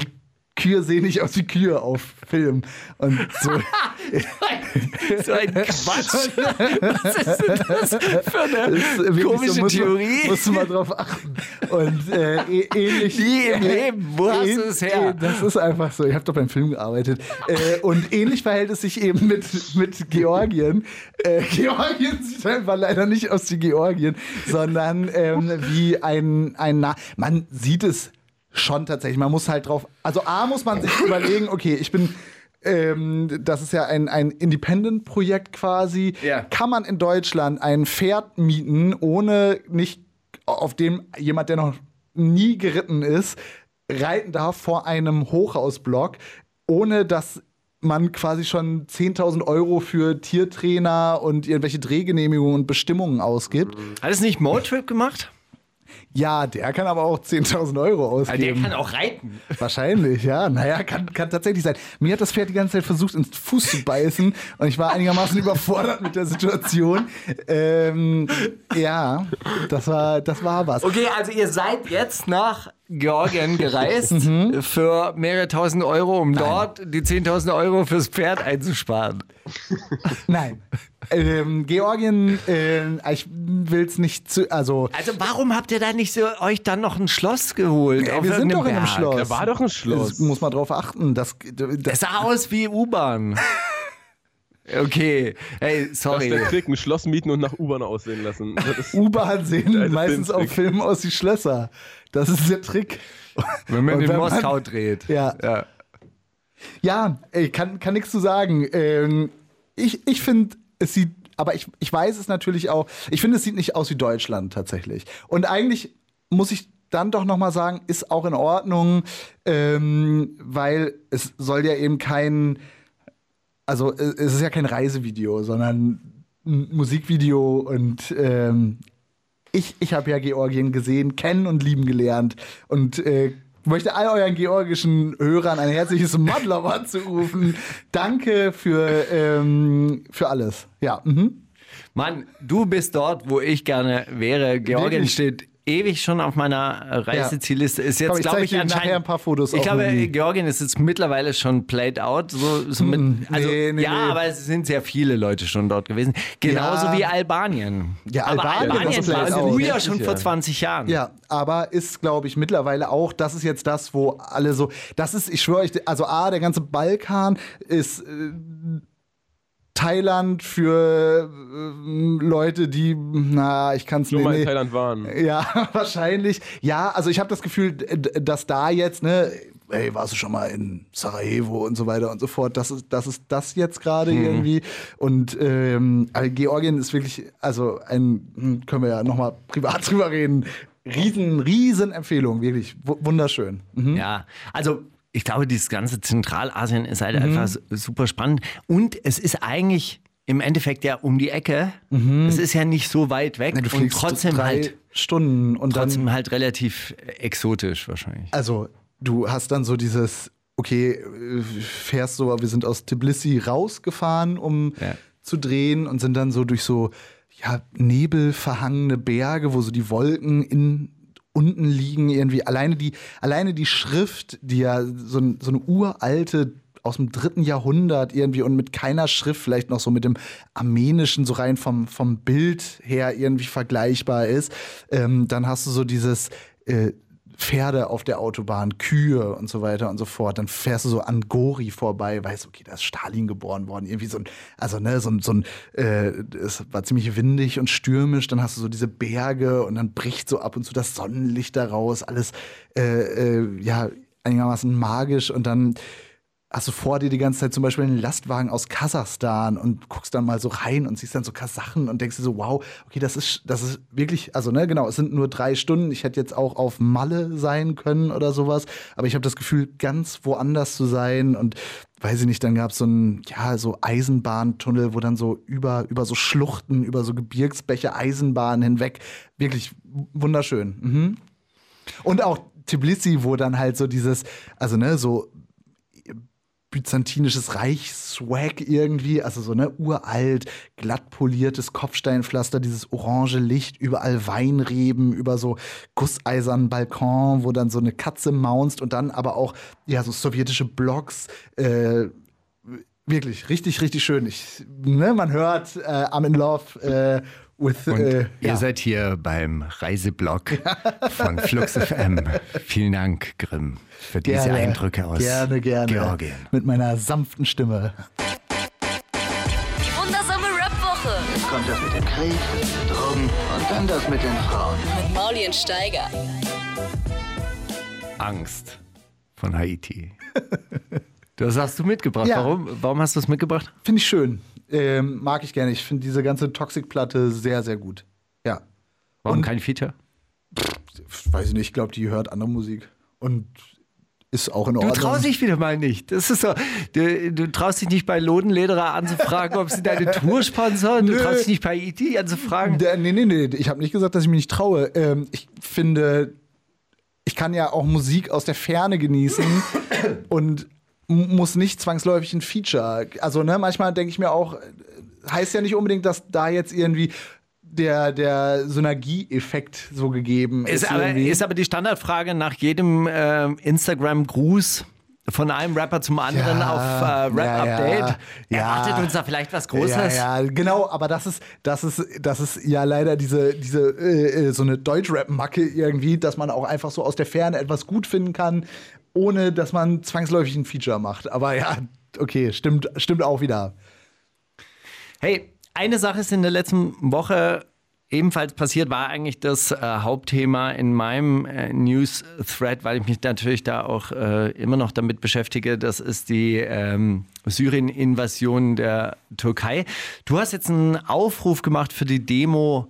Kühe sehen nicht aus wie Kühe auf Film. Und so. so ein Quatsch. Was ist denn das für eine Das komische muss Theorie? Man, musst du mal drauf achten. Und äh, eh- ähnlich. Nie im Leben. Wo hast du es her? Das ist einfach so. Ich habe doch beim Film gearbeitet. Äh, und ähnlich verhält es sich eben mit, mit Georgien. Äh, Georgien sieht einfach leider nicht aus wie Georgien, sondern ähm, wie ein, ein Na Man sieht es schon tatsächlich. Man muss halt drauf. Also A muss man sich überlegen, okay, ich bin. Ähm, das ist ja ein, ein Independent-Projekt quasi. Ja. Kann man in Deutschland ein Pferd mieten, ohne nicht auf dem jemand, der noch nie geritten ist, reiten darf vor einem Hochhausblock, ohne dass man quasi schon 10.000 Euro für Tiertrainer und irgendwelche Drehgenehmigungen und Bestimmungen ausgibt. Hat es nicht Motrip gemacht? Ja, der kann aber auch 10.000 Euro Ah, Der ausgeben. kann auch reiten. Wahrscheinlich, ja. Naja, kann, kann tatsächlich sein. Mir hat das Pferd die ganze Zeit versucht, ins Fuß zu beißen und ich war einigermaßen überfordert mit der Situation. Ähm, ja, das war, das war was. Okay, also ihr seid jetzt nach Georgien gereist für mehrere tausend Euro, um dort die 10.000 Euro fürs Pferd einzusparen. Nein. Ähm, Georgien, äh, ich will es nicht zu, also Also warum habt ihr da nicht so euch dann noch ein Schloss geholt? Ja, auf wir sind doch in einem Berg? Schloss. Da war doch ein Schloss. das muss man drauf achten. Das, Es das, sah aus wie U-Bahn. Okay, hey, Das ist sorry. der Trick, ein Schloss mieten und nach U-Bahn aussehen lassen. Das U-Bahn sehen meistens auf. Filmen aus wie Schlösser. Das ist der Trick. Wenn man Und in wenn man- Moskau dreht. Ja. ja. Ja, ey, kann, kann nichts zu sagen. Ähm, ich ich finde, es sieht, aber ich, ich weiß es natürlich auch, ich finde, es sieht nicht aus wie Deutschland tatsächlich. Und eigentlich muss ich dann doch nochmal sagen, ist auch in Ordnung, ähm, weil es soll ja eben kein, also es es ist ja kein Reisevideo, sondern ein Musikvideo. Und ähm, ich, ich habe ja Georgien gesehen, kennen und lieben gelernt. Und äh, möchte all euren georgischen Hörern ein herzliches Madlava zurufen. Danke für, ähm, für alles. Ja, mhm. Mann, du bist dort, wo ich gerne wäre. Georgien Wirklich? steht ewig schon auf meiner Reisezielliste. Ist jetzt, Komm, ich glaube zeig ich, dir anscheinend. nachher ein paar Fotos Ich glaube, Georgien ist jetzt mittlerweile schon played out. So, so mit, also, nee, nee, ja, nee. aber es sind sehr viele Leute schon dort gewesen. Genauso Ja. wie Albanien. Ja, aber Albanien, Albanien war played also früher schon Ja. vor 20 Jahren. Ja, aber ist, glaube ich, mittlerweile auch, das ist jetzt das, wo alle so, das ist, ich schwöre euch, also A, der ganze Balkan ist äh, Thailand für äh, Leute, die, na, ich kann es nur nicht. mal in nee. Thailand waren. Ja, wahrscheinlich. Ja, also ich habe das Gefühl, dass da jetzt, ne, ey, warst du schon mal in Sarajevo und so weiter und so fort. Das ist das, ist das jetzt gerade irgendwie. Und ähm, aber Georgien ist wirklich, also ein, hm, können wir ja nochmal privat drüber reden. Riesen, riesen Empfehlung, wirklich wu- wunderschön. Mhm. Ja, also ich glaube, dieses ganze Zentralasien ist Mhm. halt einfach su- super spannend. Und es ist eigentlich im Endeffekt ja um die Ecke. Es ist ja nicht so weit weg Mhm. Du und trotzdem drei halt, Stunden und dann trotzdem halt relativ exotisch wahrscheinlich. Also, du hast dann so dieses, okay, äh, fährst so, wir sind aus Tbilisi rausgefahren, um Ja. zu drehen und sind dann so durch so, ja, nebelverhangene Berge, wo so die Wolken in unten liegen irgendwie. Alleine die, alleine die Schrift, die ja so, so eine uralte aus dem dritten Jahrhundert irgendwie und mit keiner Schrift vielleicht noch so mit dem armenischen so rein vom, vom Bild her irgendwie vergleichbar ist. Ähm, dann hast du so dieses äh, Pferde auf der Autobahn, Kühe und so weiter und so fort. Dann fährst du so an Gori vorbei, weißt, okay, da ist Stalin geboren worden. Irgendwie so ein, also ne, so ein, so ein äh, es war ziemlich windig und stürmisch. Dann hast du so diese Berge und dann bricht so ab und zu das Sonnenlicht daraus. Alles, äh, äh, ja, einigermaßen magisch und dann hast du vor dir die ganze Zeit zum Beispiel einen Lastwagen aus Kasachstan und guckst dann mal so rein und siehst dann so Kasachen und denkst dir so, wow, okay, das ist, das ist wirklich, also ne, genau, es sind nur drei Stunden. Ich hätte jetzt auch auf Malle sein können oder sowas, aber ich habe das Gefühl, ganz woanders zu sein und weiß ich nicht, dann gab es so einen, ja, so Eisenbahntunnel, wo dann so über, über so Schluchten, über so Gebirgsbäche, Eisenbahnen hinweg, wirklich wunderschön. Mhm. Und auch Tbilisi, wo dann halt so dieses, also ne, so byzantinisches Reich-Swag irgendwie, also so ne uralt, glatt poliertes Kopfsteinpflaster, dieses orange Licht, überall Weinreben, über so gusseisernen Balkon, wo dann so eine Katze maunzt und dann aber auch ja so sowjetische Blocks. Äh, wirklich richtig, richtig schön. Ich, ne, man hört äh, I'm in Love. Äh, With, Und äh, ihr ja. seid hier beim Reiseblog von Flux FM. Vielen Dank, Grimm, für diese Gerne, Eindrücke aus gerne, gerne. Georgien. Mit meiner sanften Stimme. Die wundersame Rap-Woche Kommt das mit dem Krieg, den Drogen und dann das mit den Frauen. mit Mauli und Steiger. Angst von Haiti. Das hast du mitgebracht. Ja. Warum, warum hast du es mitgebracht? Finde ich schön. Ähm, mag ich gerne. Ich finde diese ganze Toxic-Platte sehr, sehr gut. Ja. Warum Und- kein Feature? Weiß ich nicht, ich glaube, die hört andere Musik. Und ist auch in Du Ordnung. traust dich wieder mal nicht. Das ist so. Du, du traust dich nicht bei Lodenlederer anzufragen, ob sie deine Tour sponsern. Du Nö. traust dich nicht bei IT anzufragen. Der, nee, nee, nee. Ich habe nicht gesagt, dass ich mich nicht traue. Ähm, ich finde, ich kann ja auch Musik aus der Ferne genießen und muss nicht zwangsläufig ein Feature. Also, ne, manchmal denke ich mir auch, äh, heißt ja nicht unbedingt, dass da jetzt irgendwie der, der Synergieeffekt so gegeben ist. Ist aber, ist aber die Standardfrage nach jedem ähm, Instagram-Gruß von einem Rapper zum anderen Ja, auf äh, Rap-Update. ja, ja. Erwartet uns da vielleicht was Großes? Ja, ja, genau, aber das ist, das ist, das ist ja leider diese, diese äh, äh, so eine Deutschrap-Macke irgendwie, dass man auch einfach so aus der Ferne etwas gut finden kann, ohne dass man zwangsläufig ein Feature macht. Aber ja, okay, stimmt, stimmt auch wieder. Hey, eine Sache ist in der letzten Woche ebenfalls passiert, war eigentlich das äh, Hauptthema in meinem äh, News-Thread, weil ich mich natürlich da auch äh, immer noch damit beschäftige. Das ist die ähm, Syrien-Invasion der Türkei. Du hast jetzt einen Aufruf gemacht für die Demo,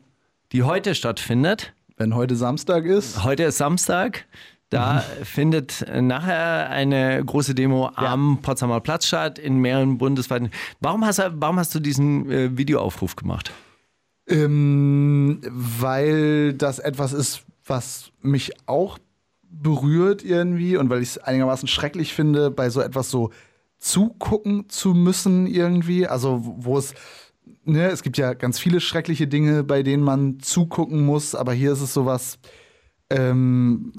die heute stattfindet. Wenn heute Samstag ist, Heute ist Samstag. Da findet nachher eine große Demo am Potsdamer Platz statt, in mehreren bundesweiten. Warum hast, du- warum hast du diesen äh, Videoaufruf gemacht? ähm, weil das etwas ist, was mich auch berührt irgendwie und weil ich es einigermaßen schrecklich finde, bei so etwas so zugucken zu müssen irgendwie. Also wo es, ne, es gibt ja ganz viele schreckliche Dinge, bei denen man zugucken muss, aber hier ist es sowas, ähm,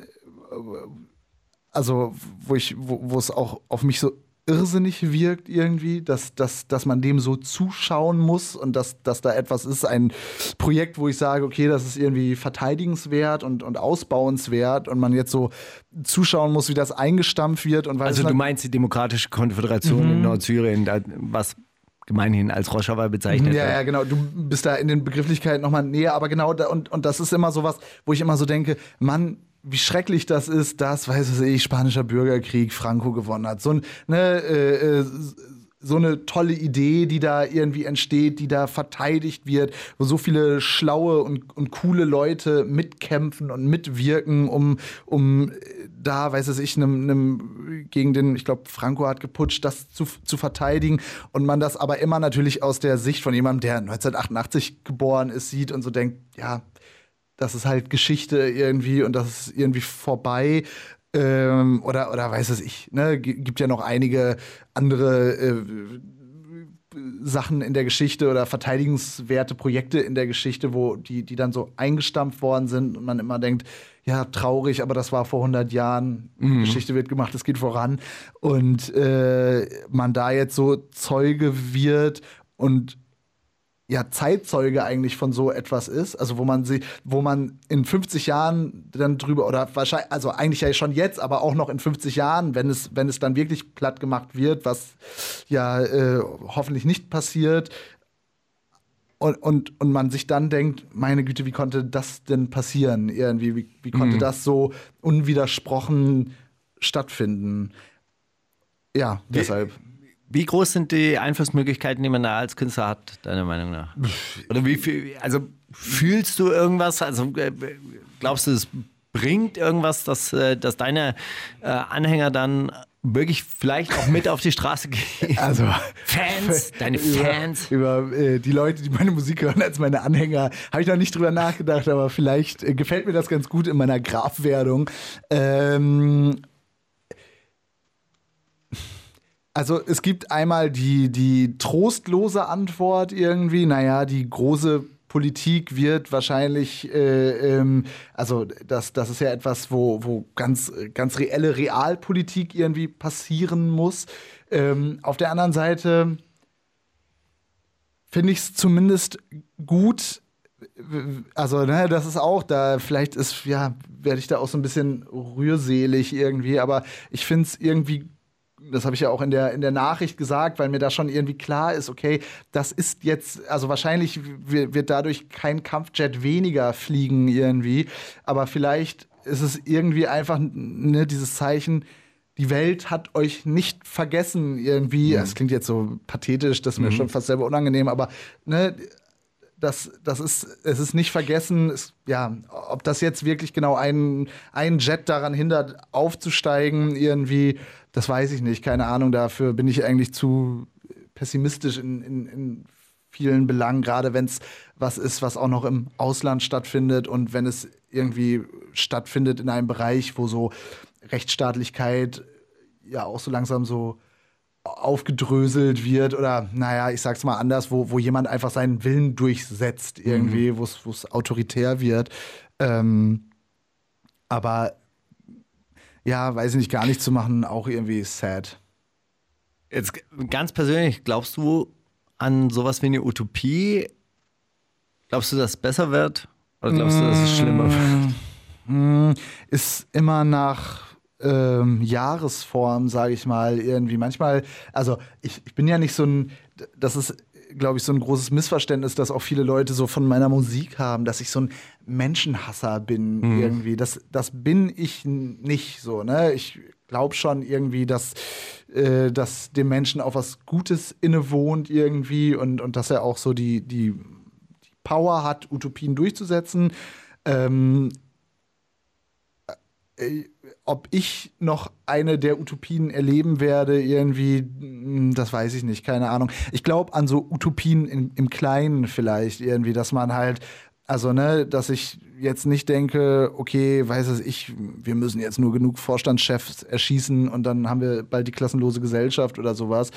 also wo ich, wo, es auch auf mich so irrsinnig wirkt irgendwie, dass, dass, dass man dem so zuschauen muss und dass, dass da etwas ist, ein Projekt, wo ich sage, okay, das ist irgendwie verteidigenswert und, und ausbauenswert und man jetzt so zuschauen muss, wie das eingestampft wird und Also du man- meinst die Demokratische Konföderation in Nordsyrien, da- was gemeinhin als Rojava bezeichnet Ja, wird. ja, genau. Du bist da in den Begrifflichkeiten nochmal näher, aber genau da, und, und das ist immer so was, wo ich immer so denke, Mann, wie schrecklich das ist, dass, weiß ich, spanischer Bürgerkrieg Franco gewonnen hat. So, ne, äh, äh, so eine tolle Idee, die da irgendwie entsteht, die da verteidigt wird, wo so viele schlaue und, und coole Leute mitkämpfen und mitwirken, um, um äh, da, weiß es ich, einem, einem gegen den, ich glaube, Franco hat geputscht, das zu, zu verteidigen. Und man das aber immer natürlich aus der Sicht von jemandem, der 1988 geboren ist, sieht und so denkt, ja, das ist halt Geschichte irgendwie und das ist irgendwie vorbei. Ähm, oder, oder weiß es ich, ne? Gibt ja noch einige andere äh, Sachen in der Geschichte oder verteidigenswerte Projekte in der Geschichte, wo die, die dann so eingestampft worden sind und man immer denkt, ja, traurig, aber das war vor 100 Jahren. Geschichte wird gemacht, es geht voran. Und äh, man da jetzt so Zeuge wird und ja Zeitzeuge eigentlich von so etwas ist, also wo man sie, wo man in 50 Jahren dann drüber oder wahrscheinlich, also eigentlich ja schon jetzt, aber auch noch in 50 Jahren, wenn es, wenn es dann wirklich platt gemacht wird, was ja äh, hoffentlich nicht passiert. Und, und, und man sich dann denkt, meine Güte, wie konnte das denn passieren? Irgendwie, wie, wie konnte das so unwidersprochen stattfinden? Ja, deshalb. Wie groß sind die Einflussmöglichkeiten, die man da als Künstler hat, deiner Meinung nach? Oder wie viel, also fühlst du irgendwas? Also äh, glaubst du, es bringt irgendwas, dass, äh, dass deine äh, Anhänger dann wirklich vielleicht auch mit auf die Straße gehen? Also Fans, deine über, Fans. Über äh, die Leute, die meine Musik hören, als meine Anhänger, habe ich noch nicht drüber nachgedacht, aber vielleicht äh, gefällt mir das ganz gut in meiner Grafwerdung. Ähm, Also es gibt einmal die, die trostlose Antwort irgendwie, naja, die große Politik wird wahrscheinlich, äh, ähm, also das, das ist ja etwas, wo, wo ganz, ganz reelle Realpolitik irgendwie passieren muss. Ähm, auf der anderen Seite finde ich es zumindest gut, also, ne, das ist auch da, vielleicht ist, ja, werde ich da auch so ein bisschen rührselig irgendwie, aber ich finde es irgendwie, das habe ich ja auch in der, in der Nachricht gesagt, weil mir da schon irgendwie klar ist, okay, das ist jetzt, also wahrscheinlich wird dadurch kein Kampfjet weniger fliegen irgendwie, aber vielleicht ist es irgendwie einfach, ne, dieses Zeichen, die Welt hat euch nicht vergessen irgendwie. Mhm. Das klingt jetzt so pathetisch, das ist mir mhm. schon fast selber unangenehm, aber ne, das, das ist, es ist nicht vergessen, es, ja, ob das jetzt wirklich genau einen, einen Jet daran hindert, aufzusteigen, irgendwie, das weiß ich nicht. Keine Ahnung, dafür bin ich eigentlich zu pessimistisch in, in, in vielen Belangen, gerade wenn es was ist, was auch noch im Ausland stattfindet und wenn es irgendwie stattfindet in einem Bereich, wo so Rechtsstaatlichkeit ja auch so langsam so aufgedröselt wird oder, naja, ich sag's mal anders, wo, wo jemand einfach seinen Willen durchsetzt, irgendwie, mhm. wo es autoritär wird. Ähm, aber ja, weiß ich nicht, gar nicht zu machen, auch irgendwie sad. Jetzt ganz persönlich, glaubst du an sowas wie eine Utopie? Glaubst du, dass es besser wird? Oder glaubst du, dass es schlimmer wird? Mm, ist immer nach ähm, Jahresform, sage ich mal, irgendwie. Manchmal, also ich, ich bin ja nicht so ein, das ist, glaube ich, so ein großes Missverständnis, dass auch viele Leute so von meiner Musik haben, dass ich so ein Menschenhasser bin mhm. irgendwie. Das, das bin ich nicht so, ne? Ich glaube schon irgendwie, dass, äh, dass dem Menschen auch was Gutes innewohnt irgendwie und, und dass er auch so die, die, die Power hat, Utopien durchzusetzen. Ähm, äh, ob ich noch eine der Utopien erleben werde, irgendwie, hm, das weiß ich nicht, keine Ahnung. Ich glaube an so Utopien in, im Kleinen vielleicht irgendwie, dass man halt, also, ne, dass ich jetzt nicht denke, okay, weiß es ich, wir müssen jetzt nur genug Vorstandschefs erschießen und dann haben wir bald die klassenlose Gesellschaft oder sowas.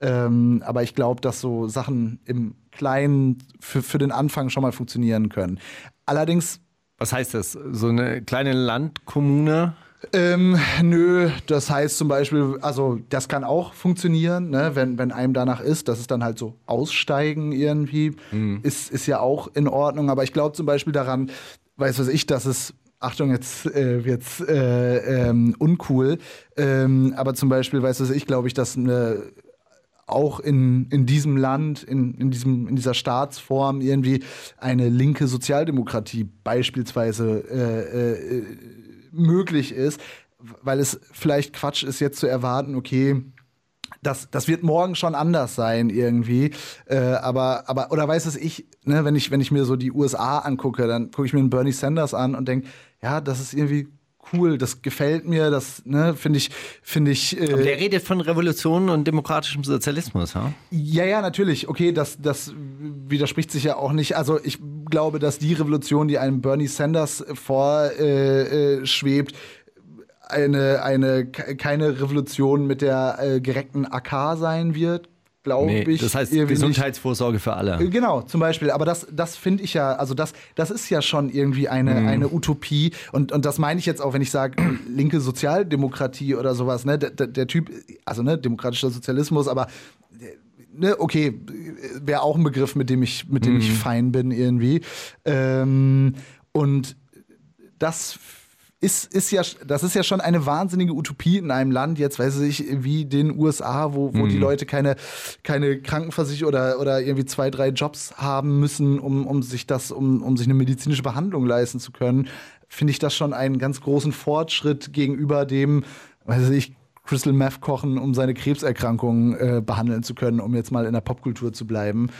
Ähm, aber ich glaube, dass so Sachen im Kleinen für, für den Anfang schon mal funktionieren können. Allerdings was heißt das? So eine kleine Landkommune? Ähm, nö, das heißt zum Beispiel, also das kann auch funktionieren, ne? wenn, wenn einem danach ist, das ist dann halt so aussteigen irgendwie, mhm. ist, ist ja auch in Ordnung. Aber ich glaube zum Beispiel daran, weiß was ich, dass es Achtung, jetzt äh, wird's äh, ähm, uncool. Ähm, aber zum Beispiel, weißt du, ich glaube ich, dass eine auch in, in diesem Land, in, in, diesem, in dieser Staatsform irgendwie eine linke Sozialdemokratie beispielsweise äh, äh, möglich ist, weil es vielleicht Quatsch ist, jetzt zu erwarten, okay, das, das wird morgen schon anders sein irgendwie. Äh, aber, aber, oder weiß es ich, ne, wenn ich, wenn ich mir so die USA angucke, dann gucke ich mir einen Bernie Sanders an und denke, ja, das ist irgendwie cool, das gefällt mir, das ne, finde ich, finde ich. Äh Aber der redet von Revolution und demokratischem Sozialismus, ha? Ja, ja, natürlich. Okay, das, das widerspricht sich ja auch nicht. Also ich glaube, dass die Revolution, die einem Bernie Sanders vorschwebt, äh, äh, eine, eine, keine Revolution mit der äh, gereckten AK sein wird glaube nee, ich. Das heißt Gesundheitsvorsorge nicht. für alle. Genau, zum Beispiel. Aber das, das finde ich ja, also das, das ist ja schon irgendwie eine, mhm. eine Utopie. Und, und das meine ich jetzt auch, wenn ich sage, linke Sozialdemokratie oder sowas, ne? Der, der, Typ, also ne, demokratischer Sozialismus, aber ne, okay, wäre auch ein Begriff, mit dem ich, mit dem mhm. ich fein bin irgendwie. Ähm, und das ist, ist ja, das ist ja schon eine wahnsinnige Utopie in einem Land, jetzt weiß ich, wie den USA, wo, wo mhm. die Leute keine, keine Krankenversicherung oder, oder irgendwie zwei, drei Jobs haben müssen, um, um sich das, um, um sich eine medizinische Behandlung leisten zu können, finde ich das schon einen ganz großen Fortschritt gegenüber dem, weiß ich, Crystal Meth kochen, um seine Krebserkrankung äh, behandeln zu können, um jetzt mal in der Popkultur zu bleiben.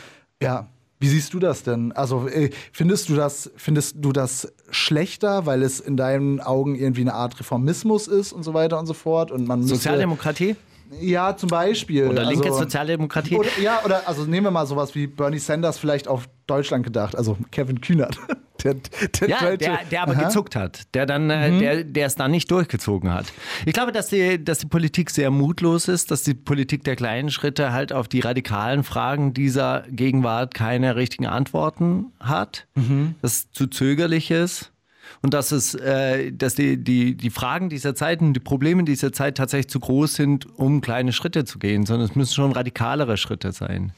Ja, wie siehst du das denn? Also äh, findest du das, findest du das schlechter, weil es in deinen Augen irgendwie eine Art Reformismus ist und so weiter und so fort? Und man Sozialdemokratie? Ja, zum Beispiel. Oder linke also, Sozialdemokratie. Oder, ja, oder also nehmen wir mal sowas wie Bernie Sanders vielleicht auf Deutschland gedacht, also Kevin Kühnert. Der, der, Ja, der, der aber Aha. Mhm. gezuckt hat, der dann, äh, der, der es dann nicht durchgezogen hat. Ich glaube, dass die, dass die Politik sehr mutlos ist, dass die Politik der kleinen Schritte halt auf die radikalen Fragen dieser Gegenwart keine richtigen Antworten hat, Mhm. dass es zu zögerlich ist und dass es, äh, dass die, die, die Fragen dieser Zeit und die Probleme dieser Zeit tatsächlich zu groß sind, um kleine Schritte zu gehen, sondern es müssen schon radikalere Schritte sein.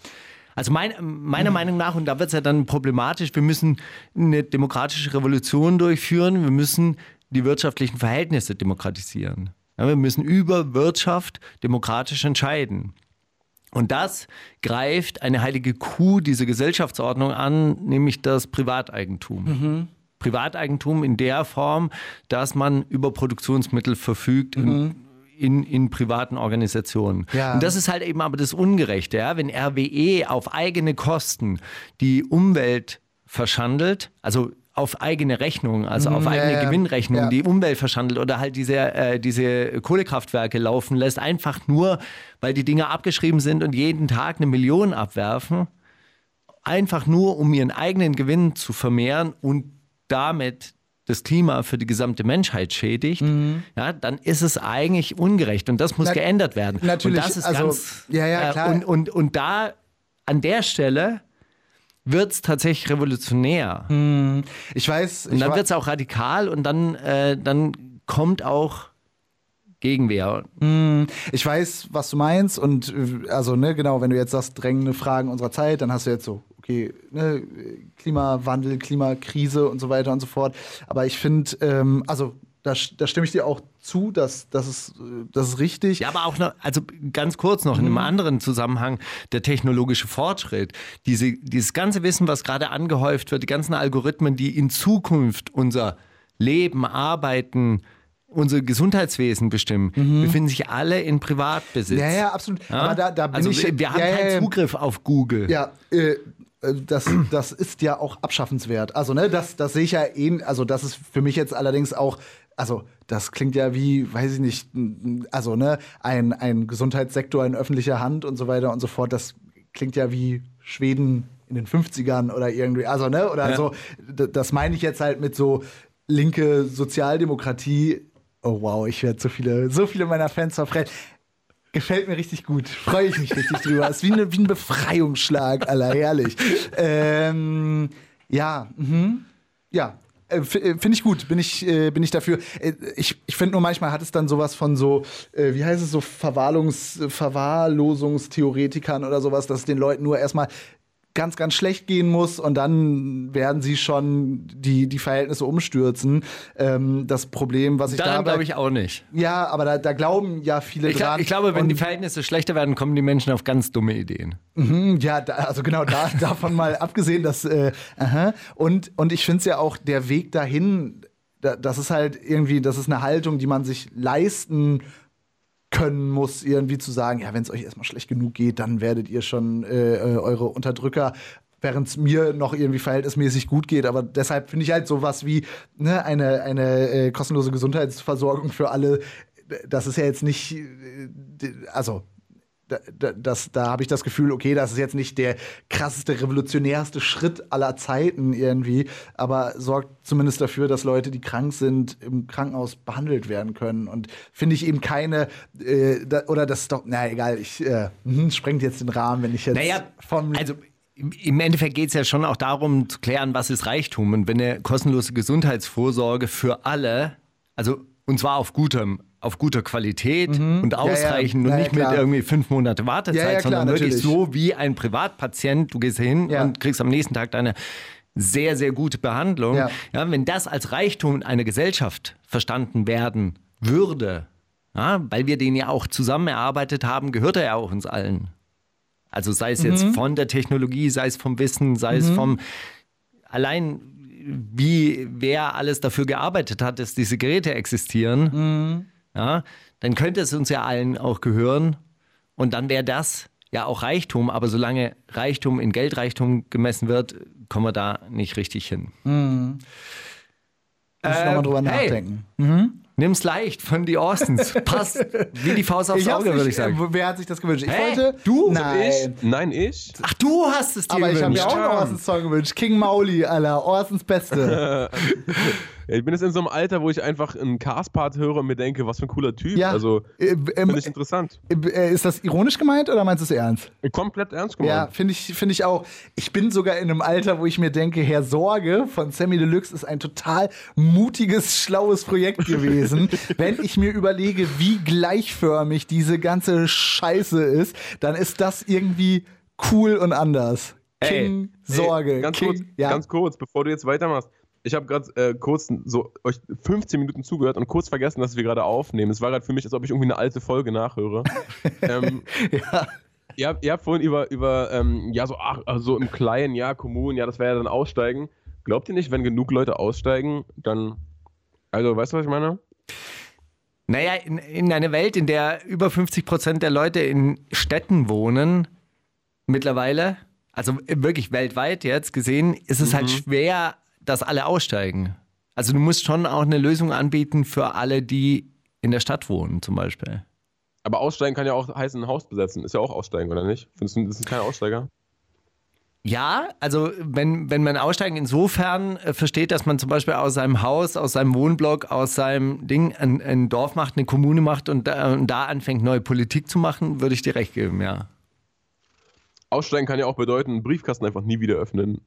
Also mein, meiner Meinung nach, und da wird es ja dann problematisch, wir müssen eine demokratische Revolution durchführen, wir müssen die wirtschaftlichen Verhältnisse demokratisieren. Ja, wir müssen über Wirtschaft demokratisch entscheiden. Und das greift eine heilige Kuh dieser Gesellschaftsordnung an, nämlich das Privateigentum. Privateigentum in der Form, dass man über Produktionsmittel verfügt in, in, in privaten Organisationen. Ja. Und das ist halt eben aber das Ungerechte, ja? wenn RWE auf eigene Kosten die Umwelt verschandelt, also auf eigene Rechnung, also auf Mhm, ja, eigene ja. Gewinnrechnung, Ja. die Umwelt verschandelt oder halt diese, äh, diese Kohlekraftwerke laufen lässt, einfach nur, weil die Dinger abgeschrieben sind und jeden Tag eine Million abwerfen, einfach nur, um ihren eigenen Gewinn zu vermehren und damit das Klima für die gesamte Menschheit schädigt, ja, dann ist es eigentlich ungerecht und das muss Na- geändert werden. natürlich, und das ist also, ganz, ja, ja, äh, klar. und, und, und da an der Stelle wird es tatsächlich revolutionär. Ich weiß, Und ich dann wa- wird es auch radikal und dann, äh, dann kommt auch Gegenwehr. Ich weiß, was du meinst und äh, also ne genau, wenn du jetzt sagst drängende Fragen unserer Zeit, dann hast du jetzt so okay ne, Klimawandel, Klimakrise und so weiter und so fort. Aber ich finde, ähm, also da, da stimme ich dir auch zu, dass das ist äh, das ist richtig. Ja, aber auch noch, also ganz kurz noch in einem anderen Zusammenhang, der technologische Fortschritt, diese, dieses ganze Wissen, was gerade angehäuft wird, die ganzen Algorithmen, die in Zukunft unser Leben, Arbeiten, unser Gesundheitswesen bestimmen, befinden sich alle in Privatbesitz. Ja, ja, absolut. Ja? Aber da, da bin also ich. wir, haben ja, keinen. Zugriff auf Google. Ja, äh, das, das ist ja auch abschaffenswert. Also, ne, das, das sehe ich ja eh, also das ist für mich jetzt allerdings auch, also das klingt ja wie, weiß ich nicht, also ne, ein, ein Gesundheitssektor in öffentlicher Hand und so weiter und so fort, das klingt ja wie Schweden in den 50ern oder irgendwie, also ne, oder Ja. so, das meine ich jetzt halt mit so linke Sozialdemokratie. Oh wow, ich werde so viele, so viele meiner Fans verfressen. Gefällt mir richtig gut. Freue ich mich richtig drüber. Ist wie, eine, wie ein Befreiungsschlag, aller herrlich. Ähm, ja, mhm. ja. äh, äh, Finde ich gut, bin ich, äh, bin ich dafür. Ich, ich finde nur manchmal hat es dann sowas von so, wie heißt es, so Verwahrlungs, Verwahrlosungstheoretikern oder sowas, dass es den Leuten nur erstmal ganz, ganz schlecht gehen muss und dann werden sie schon die, die Verhältnisse umstürzen. Ähm, das Problem, was ich Daran dabei glaube ich auch nicht. ja, aber da, da glauben ja viele Ich, dran. ich glaube, wenn die Verhältnisse schlechter werden, kommen die Menschen auf ganz dumme Ideen. Mhm, ja, da, also genau, da, davon mal abgesehen, dass äh, aha. und und ich finde es ja auch der Weg dahin, da, das ist halt irgendwie, das ist eine Haltung, die man sich leisten können muss, irgendwie zu sagen, ja, wenn es euch erstmal schlecht genug geht, dann werdet ihr schon äh, äh, eure Unterdrücker während es mir noch irgendwie verhältnismäßig gut geht. Aber deshalb finde ich halt sowas wie ne, eine, eine äh, kostenlose Gesundheitsversorgung für alle. Das ist ja jetzt nicht, äh, also da, da, das, da habe ich das Gefühl, okay, das ist jetzt nicht der krasseste, revolutionärste Schritt aller Zeiten irgendwie, aber sorgt zumindest dafür, dass Leute, die krank sind, im Krankenhaus behandelt werden können. Und finde ich eben keine, äh, da, oder das ist doch, na egal, ich äh, hm, sprengt jetzt den Rahmen, wenn ich jetzt Naja, vom. also im- im Endeffekt geht es ja schon auch darum zu klären, was ist Reichtum und wenn eine kostenlose Gesundheitsvorsorge für alle, also und zwar auf gutem auf guter Qualität und ausreichend Mhm. Ja, und ja, nicht mit klar. irgendwie fünf Monate Wartezeit, Ja, ja, klar, sondern wirklich so wie ein Privatpatient. Du gehst hin Ja. und kriegst am nächsten Tag deine sehr, sehr gute Behandlung. Ja. Ja, wenn das als Reichtum einer Gesellschaft verstanden werden würde, ja, weil wir den ja auch zusammen erarbeitet haben, gehört er ja auch uns allen. Also sei es jetzt von der Technologie, sei es vom Wissen, sei es vom allein wie wer alles dafür gearbeitet hat, dass diese Geräte existieren, ja, dann könnte es uns ja allen auch gehören und dann wäre das ja auch Reichtum, aber solange Reichtum in Geldreichtum gemessen wird, kommen wir da nicht richtig hin. muss ich nochmal drüber hey. nachdenken. Nimm's leicht von die Austins. Passt wie die Faust aufs Auge, würde ich sagen. äh, Wer hat sich das gewünscht? Ich Hä? wollte. Du? Nein. Ich? Nein, ich? Ach, du hast es dir Aber ich habe mir gewünscht. auch einen Orsons-Song gewünscht. King Mauli, Alter. Orsons Beste. Ja, ich bin jetzt in so einem Alter, wo ich einfach einen Cast-Part höre und mir denke, was für ein cooler Typ. Ja. Also, Äh, ähm, finde ich interessant. äh, ist das ironisch gemeint oder meinst du es ernst? Komplett ernst Ja, gemeint. finde ich, finde ich auch. Ich bin sogar in einem Alter, wo ich mir denke, Herr Sorge von Sammy Deluxe ist ein total mutiges, schlaues Projekt gewesen. Wenn ich mir überlege, wie gleichförmig diese ganze Scheiße ist, dann ist das irgendwie cool und anders. Ey, King Sorge. Hey, ganz, King, kurz, ja. ganz kurz, bevor du jetzt weitermachst. Ich habe gerade äh, kurz so euch 15 Minuten zugehört und kurz vergessen, dass wir gerade aufnehmen. Es war gerade für mich, als ob ich irgendwie eine alte Folge nachhöre. ähm, ja. ihr, habt, ihr habt vorhin über, über ähm, ja, so, ach, also im Kleinen, ja, Kommunen, ja, das wäre ja dann Aussteigen. Glaubt ihr nicht, wenn genug Leute aussteigen, dann. Also, weißt du, was ich meine? Naja, in, in einer Welt, in der über 50 Prozent der Leute in Städten wohnen, mittlerweile, also wirklich weltweit jetzt gesehen, ist es halt schwer, dass alle aussteigen. Also du musst schon auch eine Lösung anbieten für alle, die in der Stadt wohnen, zum Beispiel. Aber aussteigen kann ja auch heißen, ein Haus besetzen. Ist ja auch aussteigen, oder nicht? Findest du, das ist kein Aussteiger? Ja, also wenn, wenn man Aussteigen insofern äh, versteht, dass man zum Beispiel aus seinem Haus, aus seinem Wohnblock, aus seinem Ding ein, ein Dorf macht, eine Kommune macht und da, und da anfängt, neue Politik zu machen, würde ich dir recht geben, ja. Aussteigen kann ja auch bedeuten, einen Briefkasten einfach nie wieder öffnen.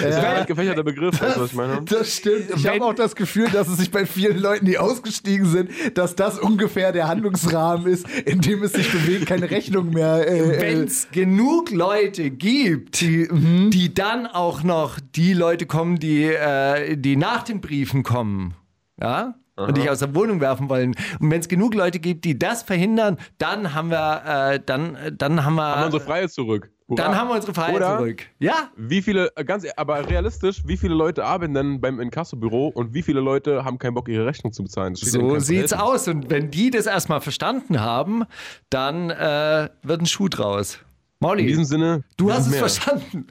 Das ist ein gefächerter Begriff, weißt du, was ich meine? Das stimmt. Ich habe auch das Gefühl, dass es sich bei vielen Leuten, die ausgestiegen sind, dass das ungefähr der Handlungsrahmen ist, in dem es sich bewegt, keine Rechnung mehr. Äh, Wenn äh, es genug Leute gibt, die, die dann auch noch die Leute kommen, die, äh, die nach den Briefen kommen, ja, und dich aus der Wohnung werfen wollen. Und wenn es genug Leute gibt, die das verhindern, dann haben wir, äh, dann, dann haben wir, Haben wir unsere Freiheit zurück. Hurra. dann haben wir unsere Freiheit Oder zurück. Ja, Wie viele, äh, ganz, e- aber realistisch, wie viele Leute arbeiten denn beim Inkassobüro und wie viele Leute haben keinen Bock, ihre Rechnung zu bezahlen? So sieht's Verhältnis. aus. Und wenn die das erstmal verstanden haben, dann äh, wird ein Schuh draus. Molly. In diesem Sinne, Du hast sind es mehr. verstanden.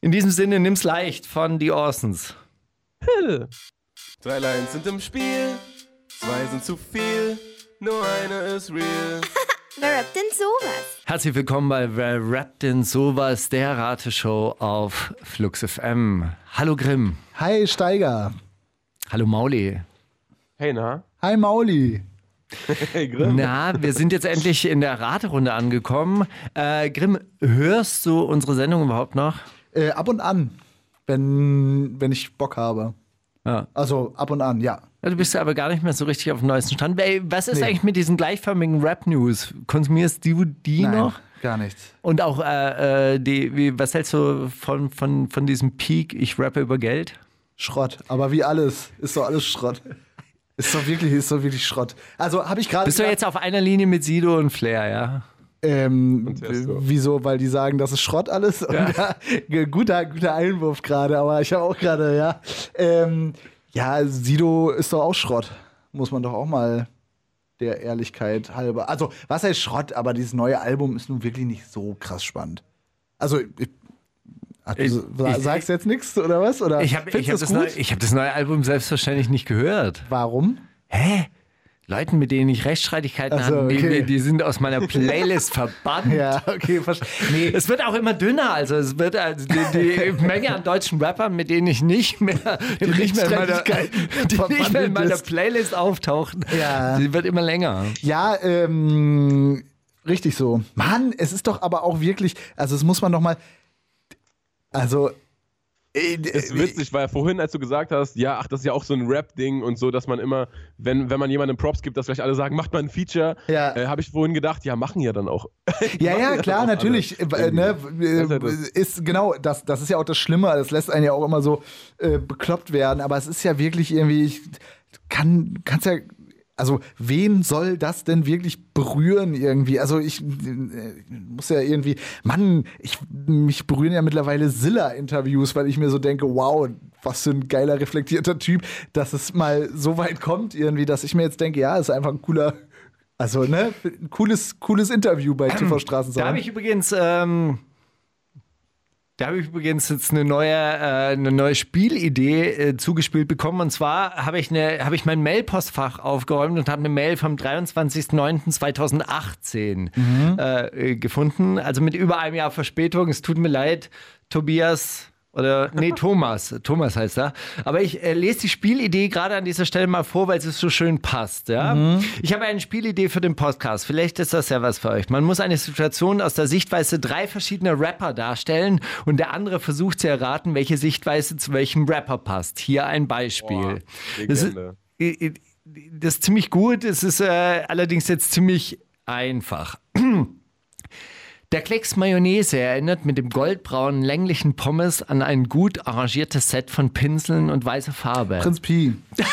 In diesem Sinne, nimm's leicht von die Orsons. Drei Lines sind im Spiel, zwei sind zu viel, nur eine ist real. Wer rappt denn sowas? Herzlich willkommen bei Wer rappt denn sowas, der Rateshow auf Flux FM. Hallo Grimm. Hi Steiger. Hallo Mauli. Hey, na? Hi Mauli. Hey, Grimm. Na, wir sind jetzt endlich in der Raterunde angekommen. Äh, Grimm, hörst du unsere Sendung überhaupt noch? Äh, ab und an, wenn, wenn ich Bock habe. Ja. Also ab und an, ja. Ja, Du bist ja aber gar nicht mehr so richtig auf dem neuesten Stand. Ey, Was ist Nee. eigentlich mit diesen gleichförmigen Rap-News? Konsumierst du die Nein, noch? gar nichts. Und auch, äh, äh, die, wie, was hältst du von, von, von diesem Peak, ich rappe über Geld? Schrott. Aber wie alles. Ist doch alles Schrott. Ist doch wirklich, ist doch wirklich Schrott. Also habe ich gerade. Bist du jetzt auf einer Linie mit Sido und Flair, ja? Ähm, wieso? Weil die sagen, das ist Schrott alles? Und ja. guter, guter Einwurf gerade, aber ich habe auch gerade, ja. Ähm, ja, Sido ist doch auch Schrott. Muss man doch auch mal der Ehrlichkeit halber. Also, was heißt Schrott? Aber dieses neue Album ist nun wirklich nicht so krass spannend. Also, ich, ach, du Ich- ich- sagst jetzt nichts oder was? Oder Ich habe hab das, neue- ich hab das neue Album selbstverständlich nicht gehört. Warum? Hä? Leuten, mit denen ich Rechtsstreitigkeiten Ach so, hatte, okay. die, die sind aus meiner Playlist verbannt. Ja, okay, verstehe. Nee, Es wird auch immer dünner, also es wird also die, die Menge an deutschen Rappern, mit denen ich nicht mehr, die nicht mehr in meiner, die nicht mehr in meiner ist. Playlist auftauchen, Ja. die wird immer länger. Ja, ähm, richtig so. Mann, es ist doch aber auch wirklich, also es muss man doch mal, also, äh, ist witzig, weil vorhin, als du gesagt hast, ja, ach, das ist ja auch so ein Rap-Ding und so, dass man immer, wenn, wenn man jemandem Props gibt, dass vielleicht alle sagen, macht mal ein Feature, Ja. äh, habe ich vorhin gedacht, ja, machen ja dann auch. ja, ja, klar, natürlich. alle. Äh, ne, ist äh, ist genau, das, das ist ja auch das Schlimme, das lässt einen ja auch immer so äh, bekloppt werden, aber es ist ja wirklich irgendwie, ich kann, kann's ja, also wen soll das denn wirklich berühren irgendwie? Also ich äh, muss ja irgendwie, Mann, ich, mich berühren ja mittlerweile Silla-Interviews, weil ich mir so denke, wow, was für ein geiler, reflektierter Typ, dass es mal so weit kommt irgendwie, dass ich mir jetzt denke, ja, ist einfach ein cooler, also ne, ein cooles, cooles Interview bei TV Da habe ich übrigens ähm, Da habe ich übrigens jetzt eine neue, äh, eine neue Spielidee äh, zugespielt bekommen. Und zwar habe ich, eine, habe ich mein Mailpostfach aufgeräumt und habe eine Mail vom 23.09.2018 äh, gefunden. Also mit über einem Jahr Verspätung. Es tut mir leid, Tobias. Oder, nee, Thomas. Thomas heißt er. Aber ich äh, lese die Spielidee gerade an dieser Stelle mal vor, weil es so schön passt. Ja? Ich habe eine Spielidee für den Podcast. Vielleicht ist das ja was für euch. Man muss eine Situation aus der Sichtweise drei verschiedener Rapper darstellen und der andere versucht zu erraten, welche Sichtweise zu welchem Rapper passt. Hier ein Beispiel. Das ist, äh, äh, das ist ziemlich gut. Es ist äh, allerdings jetzt ziemlich einfach. Der Klecks Mayonnaise erinnert mit dem goldbraunen länglichen Pommes an ein gut arrangiertes Set von Pinseln und weißer Farbe. Prinz Pi.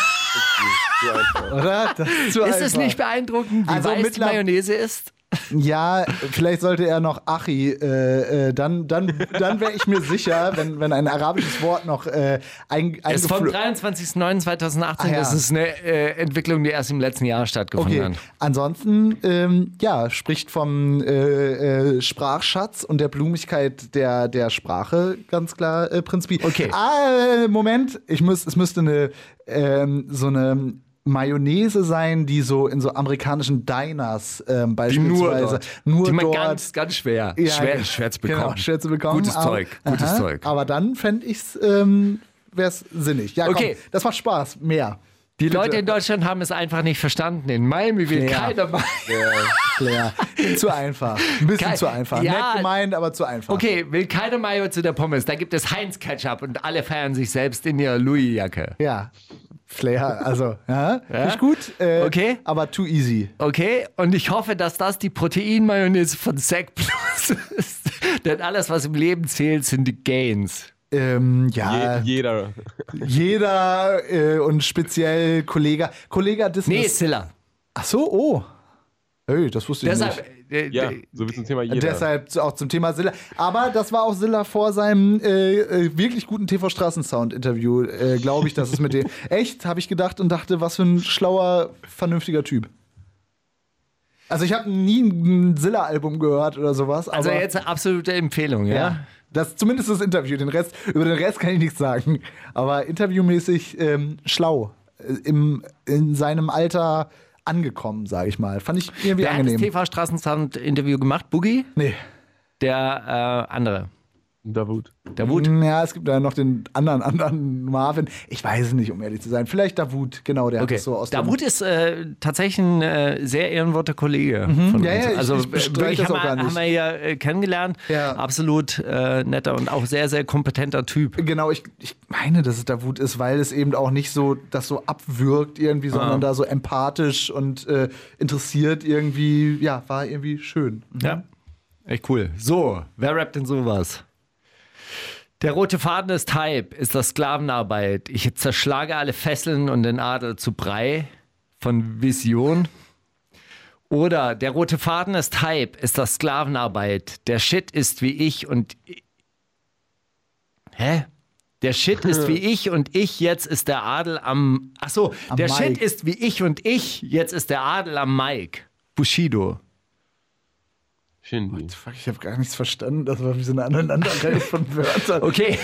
Oder? Das ist ist es nicht beeindruckend, wie Also weiß Mayonnaise ist? Ja, vielleicht sollte er noch Achi, äh, äh, dann, dann, dann wäre ich mir sicher, wenn, wenn ein arabisches Wort noch äh, ein, Es ist vom eingeflogen 23.09.2018. Ah, ja. Das ist eine äh, Entwicklung, die erst im letzten Jahr stattgefunden Okay, hat. ansonsten, ähm, ja, spricht vom äh, äh, Sprachschatz und der Blumigkeit der, der Sprache ganz klar äh, Prinz Pi. Okay. Ah, äh, Moment, ich muss, es müsste eine, ähm, so eine Mayonnaise sein, die so in so amerikanischen Diners ähm, beispielsweise dort. nur die man dort ganz, ganz schwer, Ja, schwer, ja. schwer zu bekommen. Genau, schwer zu bekommen. Gutes aber, Zeug, gutes aha, Zeug. Aber dann fände ich es, ähm, wäre es sinnig. Ja, Okay. komm, das macht Spaß. Mehr. Die Leute in Deutschland haben es einfach nicht verstanden. In Miami will Ja. keiner mal. Claire. zu einfach. Ein bisschen Kein- zu einfach. Ja. Nett gemeint, aber zu einfach. Okay, will keine Mayo zu der Pommes. Da gibt es Heinz Ketchup und alle feiern sich selbst in ihrer Louis-Jacke. Ja. Flair, also, ja, ist gut. Äh, Okay. Aber too easy. Okay, und ich hoffe, dass das die Proteinmayonnaise von Sec Plus ist. Denn alles, was im Leben zählt, sind die Gains. Ähm, Je, ja, jeder. jeder äh, und speziell Kollege. Kollege Disney. Nee, Silla. Ach so, oh. Hey, das wusste ich Deshalb, nicht. Äh, Ja, äh, so wie zum Thema jeder. Deshalb auch zum Thema Silla. Aber das war auch Silla vor seinem äh, äh, wirklich guten TV-Straßensound-Interview, äh, glaube ich, dass es mit dem. Echt, habe ich gedacht und dachte, was für ein schlauer, vernünftiger Typ. Also, ich habe nie ein Silla-Album gehört oder sowas. also jetzt eine absolute Empfehlung, ja? Ja. Das, zumindest das Interview. Den Rest, über den Rest kann ich nichts sagen. Aber interviewmäßig ähm, schlau. Äh, Im, in seinem Alter angekommen, sage ich mal. Fand ich irgendwie Wer hat das angenehm. TV-Straßensound-Interview gemacht? Boogie? Nee. Der äh, andere. Davut. Der Wut? Ja, es gibt da noch den anderen, anderen Marvin. Ich weiß es nicht, um ehrlich zu sein. Vielleicht Davut, genau, der hat Okay. das so aus dem- Davut ist äh, tatsächlich ein äh, sehr ehrenworter Kollege von Mhm. Ja, uns. ja, ich- also ich äh, bestreite wirklich das haben, auch wir, gar nicht. haben wir ja äh, kennengelernt. Ja. Absolut äh, netter und auch sehr, sehr kompetenter Typ. Genau, ich, ich meine, dass es Davut ist, weil es eben auch nicht so das so abwirkt irgendwie, sondern da so empathisch und äh, interessiert irgendwie, ja, war irgendwie schön. Ja. Echt cool. So, wer rappt denn sowas? Der rote Faden ist Hype, ist das Sklavenarbeit. Ich zerschlage alle Fesseln und den Adel zu Brei von Vision. Oder der rote Faden ist Hype, ist das Sklavenarbeit. Der Shit ist wie ich und. Hä? Der Shit ist wie ich und ich, jetzt ist der Adel am. Ach so, Am der Mike. Shit ist wie ich und ich, jetzt ist der Adel am Mike. Bushido. Shindy. Fuck, ich habe gar nichts verstanden. Das war wie so eine Aneinanderreihe von Wörtern. Okay,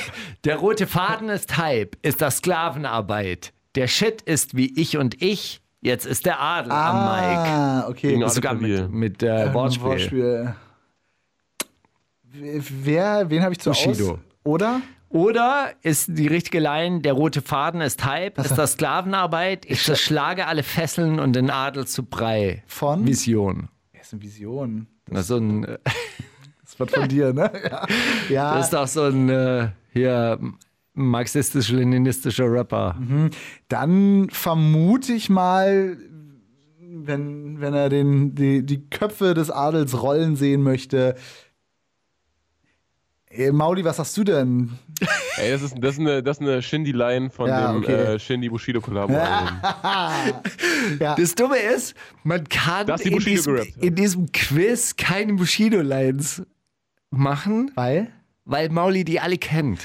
der rote Faden ist Hype, ist das Sklavenarbeit. Der Shit ist wie ich und ich, jetzt ist der Adel am Mike. Ah, okay. Ist sogar mit, mit äh, Ähm, Wortspiel. W- Wer, wen habe ich zu Bushido. Aus? Oder? Oder ist die richtige Line, der rote Faden ist Hype, ist das Sklavenarbeit, ich zerschlage alle Fesseln und den Adel zu Brei. Von? Vision. Das ist eine Vision. Das ist so ein, Das wird von dir, ne? Ja. ja. das ist doch so ein äh, hier marxistisch-leninistischer Rapper. Dann vermute ich mal, wenn, wenn er den, die, die Köpfe des Adels rollen sehen möchte. Äh, Mauli, was hast du denn? Ey, das ist, das ist eine, das ist eine Shindy-Line von Ja, dem okay. äh, Shindy-Bushido-Kollabo. Das Dumme ist, man kann die in Bushido diesem, gerappt, ja. in diesem Quiz keine Bushido-Lines machen, Weil? weil Mauli die alle kennt.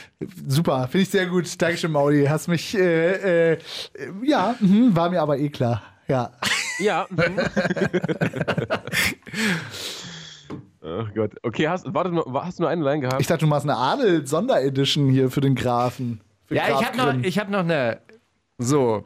Super, finde ich sehr gut. Dankeschön, Mauli. Hast mich, äh, äh, ja, mhm, war mir aber eh klar. Ja. ja. Ach Gott. Okay, hast, warte, hast du nur eine Line gehabt? Ich dachte, du machst eine Adel-Sonderedition hier für den Grafen. Für Ja, Graf ich habe noch, ich hab noch eine. So.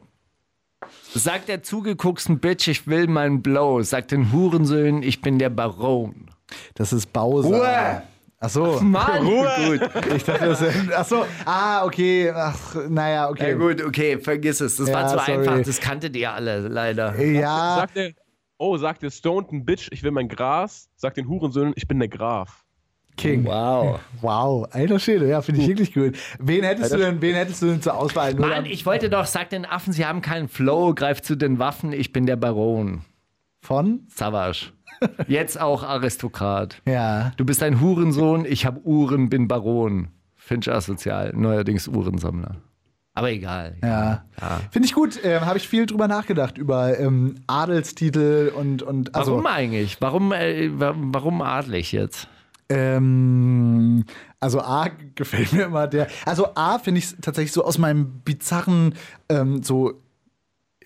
Sagt der zugegucksten Bitch, ich will meinen Blow. Sagt den Hurensöhnen, ich bin der Baron. Das ist Bowser. Ruhe! Ach so. Mann! Gut. Ich dachte, das Ach so. Ah, okay. Ach, naja, okay. Ja, gut, okay, vergiss es. Das Ja, war zu sorry. einfach, das kanntet ihr alle, leider. Ja, Sagt der, oh, sagt der Stoned Bitch, ich will mein Gras. Sagt den Hurensöhnen, ich bin der Graf. King. Wow. Wow, alter Schäde, ja, finde ich wirklich gut. Wen hättest du denn, wen hättest du denn zur Auswahl? Nur Mann, ich wollte doch, sagt den Affen, sie haben keinen Flow, greift zu den Waffen, ich bin der Baron. von? Savage. Jetzt auch Aristokrat. Ja. Du bist ein Hurensohn, ich hab Uhren, bin Baron. Finch asozial, neuerdings Uhrensammler. Aber egal. Ja. Finde ich gut. Ähm, Habe ich viel drüber nachgedacht, über ähm, Adelstitel und, und also. Warum eigentlich? Warum, äh, wa- warum adlig jetzt? Ähm, also A gefällt mir immer der. Also A finde ich tatsächlich so aus meinem bizarren ähm, so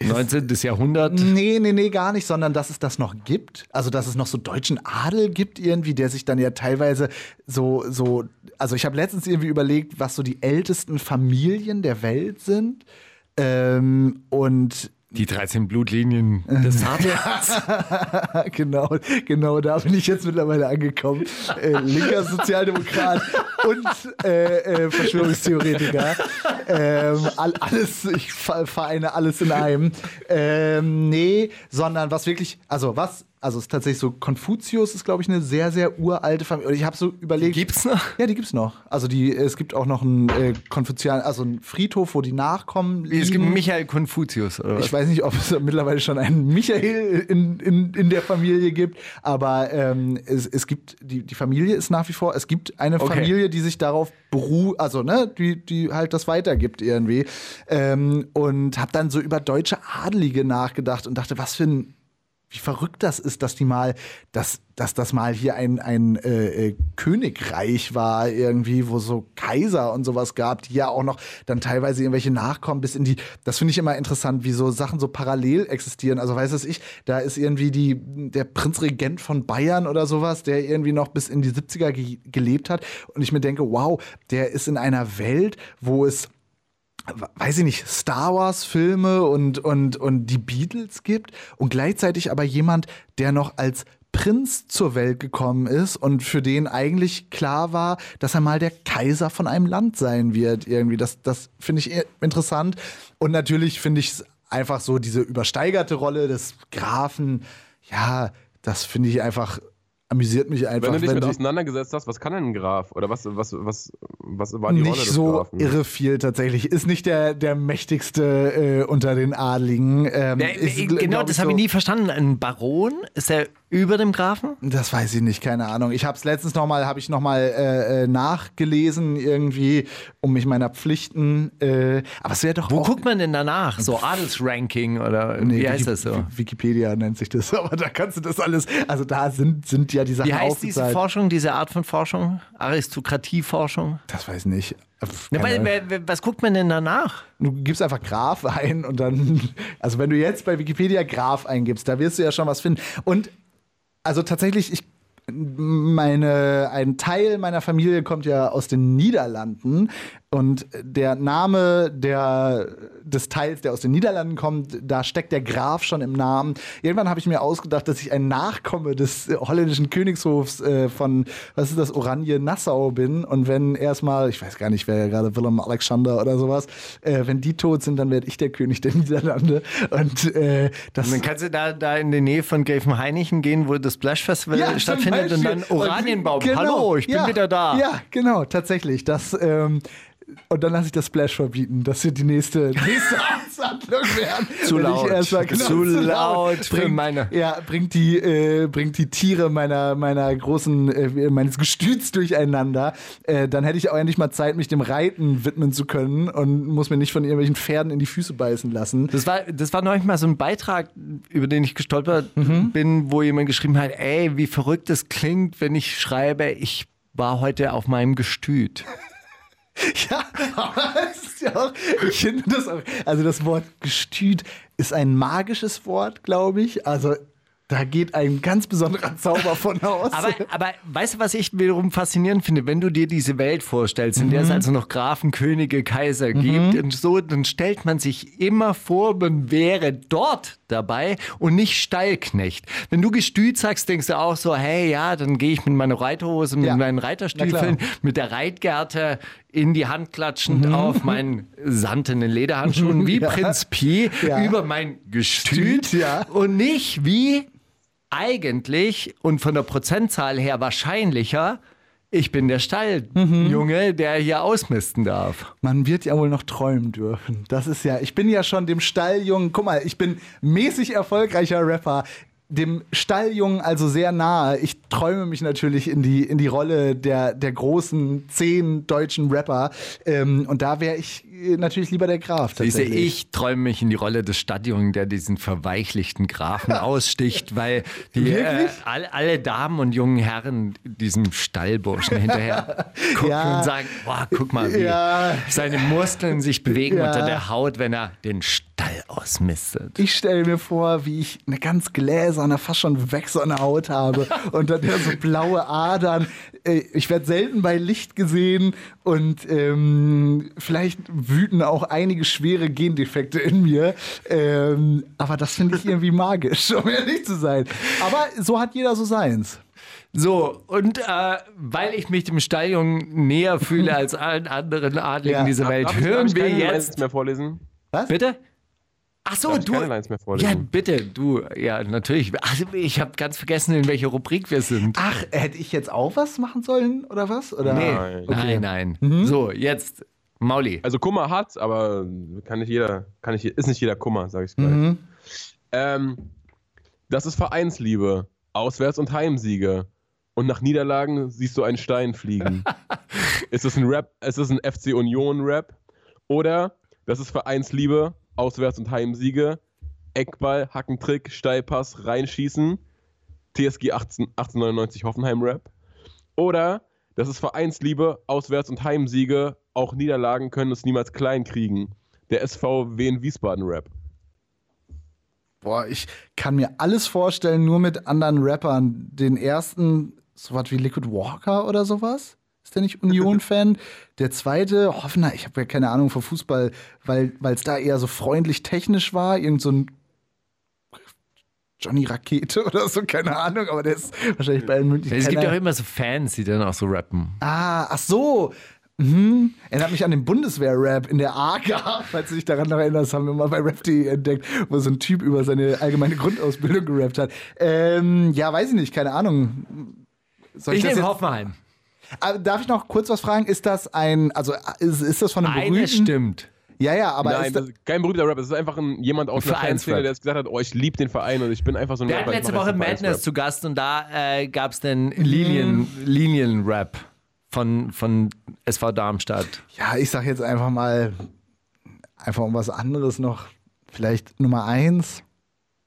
19. Jahrhundert. Nee, nee, nee, gar nicht, sondern dass es das noch gibt. Also, dass es noch so deutschen Adel gibt irgendwie, der sich dann ja teilweise so, so, also ich habe letztens irgendwie überlegt, was so die ältesten Familien der Welt sind. Ähm, und Die 13 Blutlinien des Vaters. genau, genau, da bin ich jetzt mittlerweile angekommen. Äh, linker Sozialdemokrat und äh, äh, Verschwörungstheoretiker. Ähm, all, alles, ich ver- vereine alles in einem. Ähm, nee, sondern was wirklich, also was, also es ist tatsächlich so, Konfuzius ist, glaube ich, eine sehr, sehr uralte Familie. Und ich habe so überlegt. Gibt's noch? Ja, die gibt's noch. Also die, es gibt auch noch einen äh, Konfuzian, also einen Friedhof, wo die Nachkommen liegen. Es gibt Michael Konfuzius, oder was? Ich weiß nicht, ob es mittlerweile schon einen Michael in, in, in der Familie gibt, aber ähm, es, es gibt, die, die Familie ist nach wie vor, es gibt eine Okay. Familie, die sich darauf beruht, also ne, die, die halt das weitergibt irgendwie. Ähm, und habe dann so über deutsche Adelige nachgedacht und dachte, was für ein wie verrückt das ist, dass die mal, dass, dass das mal hier ein, ein äh, äh, Königreich war, irgendwie, wo so Kaiser und sowas gab, die ja auch noch dann teilweise irgendwelche Nachkommen bis in die, das finde ich immer interessant, wie so Sachen so parallel existieren. Also weiß es ich, da ist irgendwie die, der Prinzregent von Bayern oder sowas, der irgendwie noch bis in die 70er ge gelebt hat. Und ich mir denke, wow, der ist in einer Welt, wo es weiß ich nicht, Star Wars Filme und, und, und die Beatles gibt und gleichzeitig aber jemand, der noch als Prinz zur Welt gekommen ist und für den eigentlich klar war, dass er mal der Kaiser von einem Land sein wird irgendwie. Das, das finde ich interessant. Und natürlich finde ich es einfach so diese übersteigerte Rolle des Grafen. Ja, das finde ich einfach, amüsiert mich einfach. Wenn du dich wenn mit die- auseinandergesetzt hast, was kann denn ein Graf? Oder was, was, was, was war die Rolle nicht des so Grafen? irre viel tatsächlich. Ist nicht der, der mächtigste äh, unter den Adligen. Ähm, Ja, ist, genau, das so- habe ich nie verstanden. Ein Baron? Ist er über dem Grafen? Das weiß ich nicht, keine Ahnung. Ich habe es letztens noch mal, habe ich noch mal äh, äh, nachgelesen irgendwie, um mich meiner Pflichten. Äh, aber es wäre doch Wo guckt man denn danach? So Adelsranking oder Nee, wie heißt Wiki- das so? Wikipedia nennt sich das, aber da kannst du das alles. Also da sind, sind ja die Sachen Wie heißt diese aufgezeigt. Forschung, diese Art von Forschung? Aristokratieforschung? Das weiß ich nicht. Äh, Na, keine- weil, was guckt man denn danach? Du gibst einfach Graf ein und dann, also wenn du jetzt bei Wikipedia Graf eingibst, da wirst du ja schon was finden. Und also tatsächlich, ich meine, ein Teil meiner Familie kommt ja aus den Niederlanden und der Name der, des Teils, der aus den Niederlanden kommt, da steckt der Graf schon im Namen. Irgendwann habe ich mir ausgedacht, dass ich ein Nachkomme des holländischen Königshofs äh, von, was ist das, Oranje-Nassau bin. Und wenn erstmal, ich weiß gar nicht, wer ja gerade Willem Alexander oder sowas, äh, wenn die tot sind, dann werde ich der König der Niederlande. Und äh, das Und dann kannst du da, da in die Nähe von Gräfenhainichen gehen, wo das Splash Festival Ja, stattfindet und dann. Oranienbaum. Genau. Hallo, ich bin ja, wieder da. Ja, genau, tatsächlich. Das, ähm, und dann lasse ich das Splash verbieten. Das wird die nächste, nächste Amtshandlung werden. Zu laut. mal- genau, Zu laut für bringt, meine- Ja, bringt die, äh, bringt die Tiere meiner, meiner großen, äh, meines Gestüts durcheinander. Äh, dann hätte ich auch endlich mal Zeit, mich dem Reiten widmen zu können und muss mir nicht von irgendwelchen Pferden in die Füße beißen lassen. Das war, das war neulich mal so ein Beitrag, über den ich gestolpert Mhm. bin, wo jemand geschrieben hat, ey, wie verrückt es klingt, wenn ich schreibe, ich war heute auf meinem Gestüt. Ja, ist ja auch, ich finde das auch, also das Wort Gestüt ist ein magisches Wort, glaube ich. Also Da geht ein ganz besonderer Zauber von aus. Aber, aber weißt du, was ich wiederum faszinierend finde? Wenn du dir diese Welt vorstellst, in der es also noch Grafen, Könige, Kaiser gibt und so, dann stellt man sich immer vor, man wäre dort dabei und nicht Stallknecht. Wenn du Gestüt sagst, denkst du auch so, hey, ja, dann gehe ich mit meiner Reiterhose, mit Ja. meinen Reiterstiefeln, mit der Reitgerte in die Hand klatschend auf meinen sandenen Lederhandschuhen wie Ja. Prinz Pi Ja. über mein Gestüt Stüt, ja. und nicht wie eigentlich und von der Prozentzahl her wahrscheinlicher, ich bin der Stalljunge, der hier ausmisten darf. Man wird ja wohl noch träumen dürfen. Das ist ja, ich bin ja schon dem Stalljungen, guck mal, ich bin mäßig erfolgreicher Rapper, dem Stalljungen also sehr nahe. Ich träume mich natürlich in die, in die Rolle der, der großen zehn deutschen Rapper. Ähm, und da wäre ich natürlich lieber der Graf. Siehste, ich träume mich in die Rolle des Stadtjungen, der diesen verweichlichten Grafen aussticht, weil die äh, all, alle Damen und jungen Herren diesem Stallburschen hinterher gucken Ja. und sagen, boah, guck mal, wie Ja. seine Muskeln sich bewegen Ja. unter der Haut, wenn er den Stall ausmistet. Ich stelle mir vor, wie ich eine ganz gläserne, fast schon wächserne Haut habe und dann so blaue Adern. Äh, Ich werde selten bei Licht gesehen und ähm, vielleicht wüten auch einige schwere Gendefekte in mir. Ähm, aber das finde ich irgendwie magisch, um ehrlich zu sein. Aber so hat jeder so seins. So, und äh, weil ich mich dem Stalljungen näher fühle als allen anderen Adligen Ja. dieser Welt, hören ich wir jetzt. mehr vorlesen? Bitte? Ach so, du. keine Lines mehr vorlesen? Ja, bitte, du. Ja, natürlich. Ach, ich habe ganz vergessen, in welcher Rubrik wir sind. Ach, hätte ich jetzt auch was machen sollen oder was? Oder? nee, nein. nein, nein. So, jetzt Mauli. Also Kummer hat, aber kann nicht jeder, kann nicht, ist nicht jeder Kummer, sag ich gleich. Mhm. Ähm, das ist Vereinsliebe, Auswärts- und Heimsiege. Und nach Niederlagen siehst du einen Stein fliegen. ist es ein Rap, ist es ein FC Union Rap? Oder das ist Vereinsliebe, Auswärts- und Heimsiege, Eckball, Hackentrick, Steilpass, reinschießen, TSG 18, 1899 Hoffenheim Rap. Oder das ist Vereinsliebe, Auswärts- und Heimsiege, auch Niederlagen können es niemals klein kriegen. Der SV Wien Wiesbaden Rap. Boah, ich kann mir alles vorstellen, nur mit anderen Rappern. Den ersten, so was wie Liquid Walker oder sowas. Ist der nicht Union-Fan? Der zweite, Hoffenheim, ich habe ja keine Ahnung von Fußball, weil es da eher so freundlich technisch war. Irgend so ein Johnny Rakete oder so, keine Ahnung, aber der ist wahrscheinlich bei München. Es gibt ja auch immer so Fans, die dann auch so rappen. Ah, ach so. Mhm. Erinnert mich an den Bundeswehr-Rap in der AGA, falls du dich daran noch erinnerst, haben wir mal bei Rap.de entdeckt, wo so ein Typ über seine allgemeine Grundausbildung gerappt hat. Ähm, ja, weiß ich nicht, keine Ahnung. Soll Ich das nehme Hoffenheim. Aber Darf ich noch kurz was fragen? Ist das ein, also ist, ist das von einem Eine berühmten? stimmt. Ja, ja, aber Nein, ist das das, ist kein berühmter Rapper, es ist einfach ein, jemand aus der Vereinsrap. Fanszene, der jetzt gesagt hat, oh, ich liebe den Verein und ich bin einfach so ein Wir Rapper. hatten letzte Woche Madness zu Gast und da äh, gab es den Linien, Linien-Rap von, von SV Darmstadt. ja, ich sag jetzt einfach mal, einfach um was anderes noch. Vielleicht Nummer eins.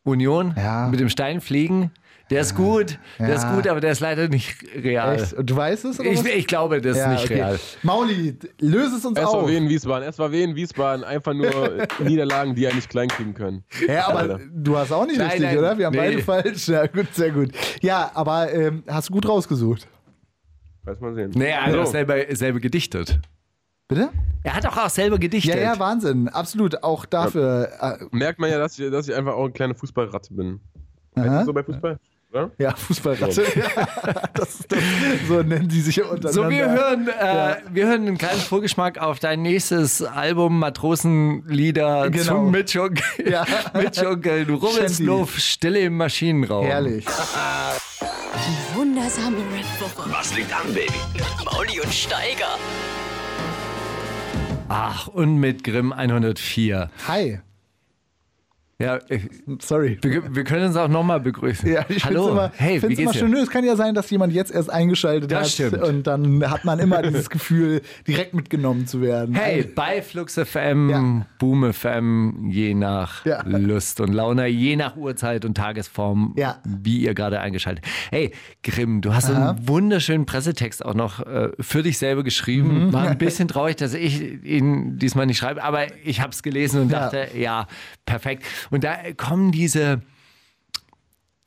Union Ja. mit dem Stein fliegen. Der ist gut, der ist Ja. gut, aber der ist leider nicht real. Echt? Und du weißt es? Oder Ich, was? ich glaube, das ist Ja, nicht okay. real. Mauli, löse es uns auf. SVW in Wiesbaden, SVW in Wiesbaden, einfach nur Niederlagen, die ja nicht klein kriegen können. Ja, aber du hast auch nicht Nein, richtig, nein, oder? Wir haben nee. beide falsch. Ja, gut, sehr gut. Ja, aber ähm, hast du gut rausgesucht. Weiß mal sehen. Nee, er hat auch selber, selber gedichtet. Bitte? Er hat auch, auch selber gedichtet. Ja, ja, Wahnsinn. Absolut. Auch dafür. äh, Merkt man ja, dass ich, dass ich einfach auch eine kleine Fußballratte bin. Aha. das so bei Fußball? Oder? Ja, Fußballratte. Ja, das das, so nennen die sich ja untereinander. So, wir hören, äh, wir hören einen kleinen Vorgeschmack auf dein nächstes Album Matrosenlieder Genau. zum Mitschunkeln. Ja. Mitschunkeln, Rubbels Shanty. Luft, Stille im Maschinenraum. Herrlich. Die wundersame Rap-Woche. Was liegt an, Baby? Mauli und Steiger. Ach, und mit Grimm 104. Hi. Ja, äh, Sorry. wir, wir können uns auch nochmal begrüßen. Ja, ich Hallo, immer, hey, wie find's immer geht's schön. Nö, Es kann ja sein, dass jemand jetzt erst eingeschaltet Das hat. stimmt. Und dann hat man immer dieses Gefühl, direkt mitgenommen zu werden. Hey, bei Flux FM, Ja. Boom FM, je nach Ja. Lust und Laune, je nach Uhrzeit und Tagesform, Ja. wie ihr gerade eingeschaltet. Hey, Grimm, du hast Aha. einen wunderschönen Pressetext auch noch äh, für dich selber geschrieben. Mhm. War ein bisschen traurig, dass ich ihn diesmal nicht schreibe, aber ich habe es gelesen und dachte, ja, perfekt. Und da kommen diese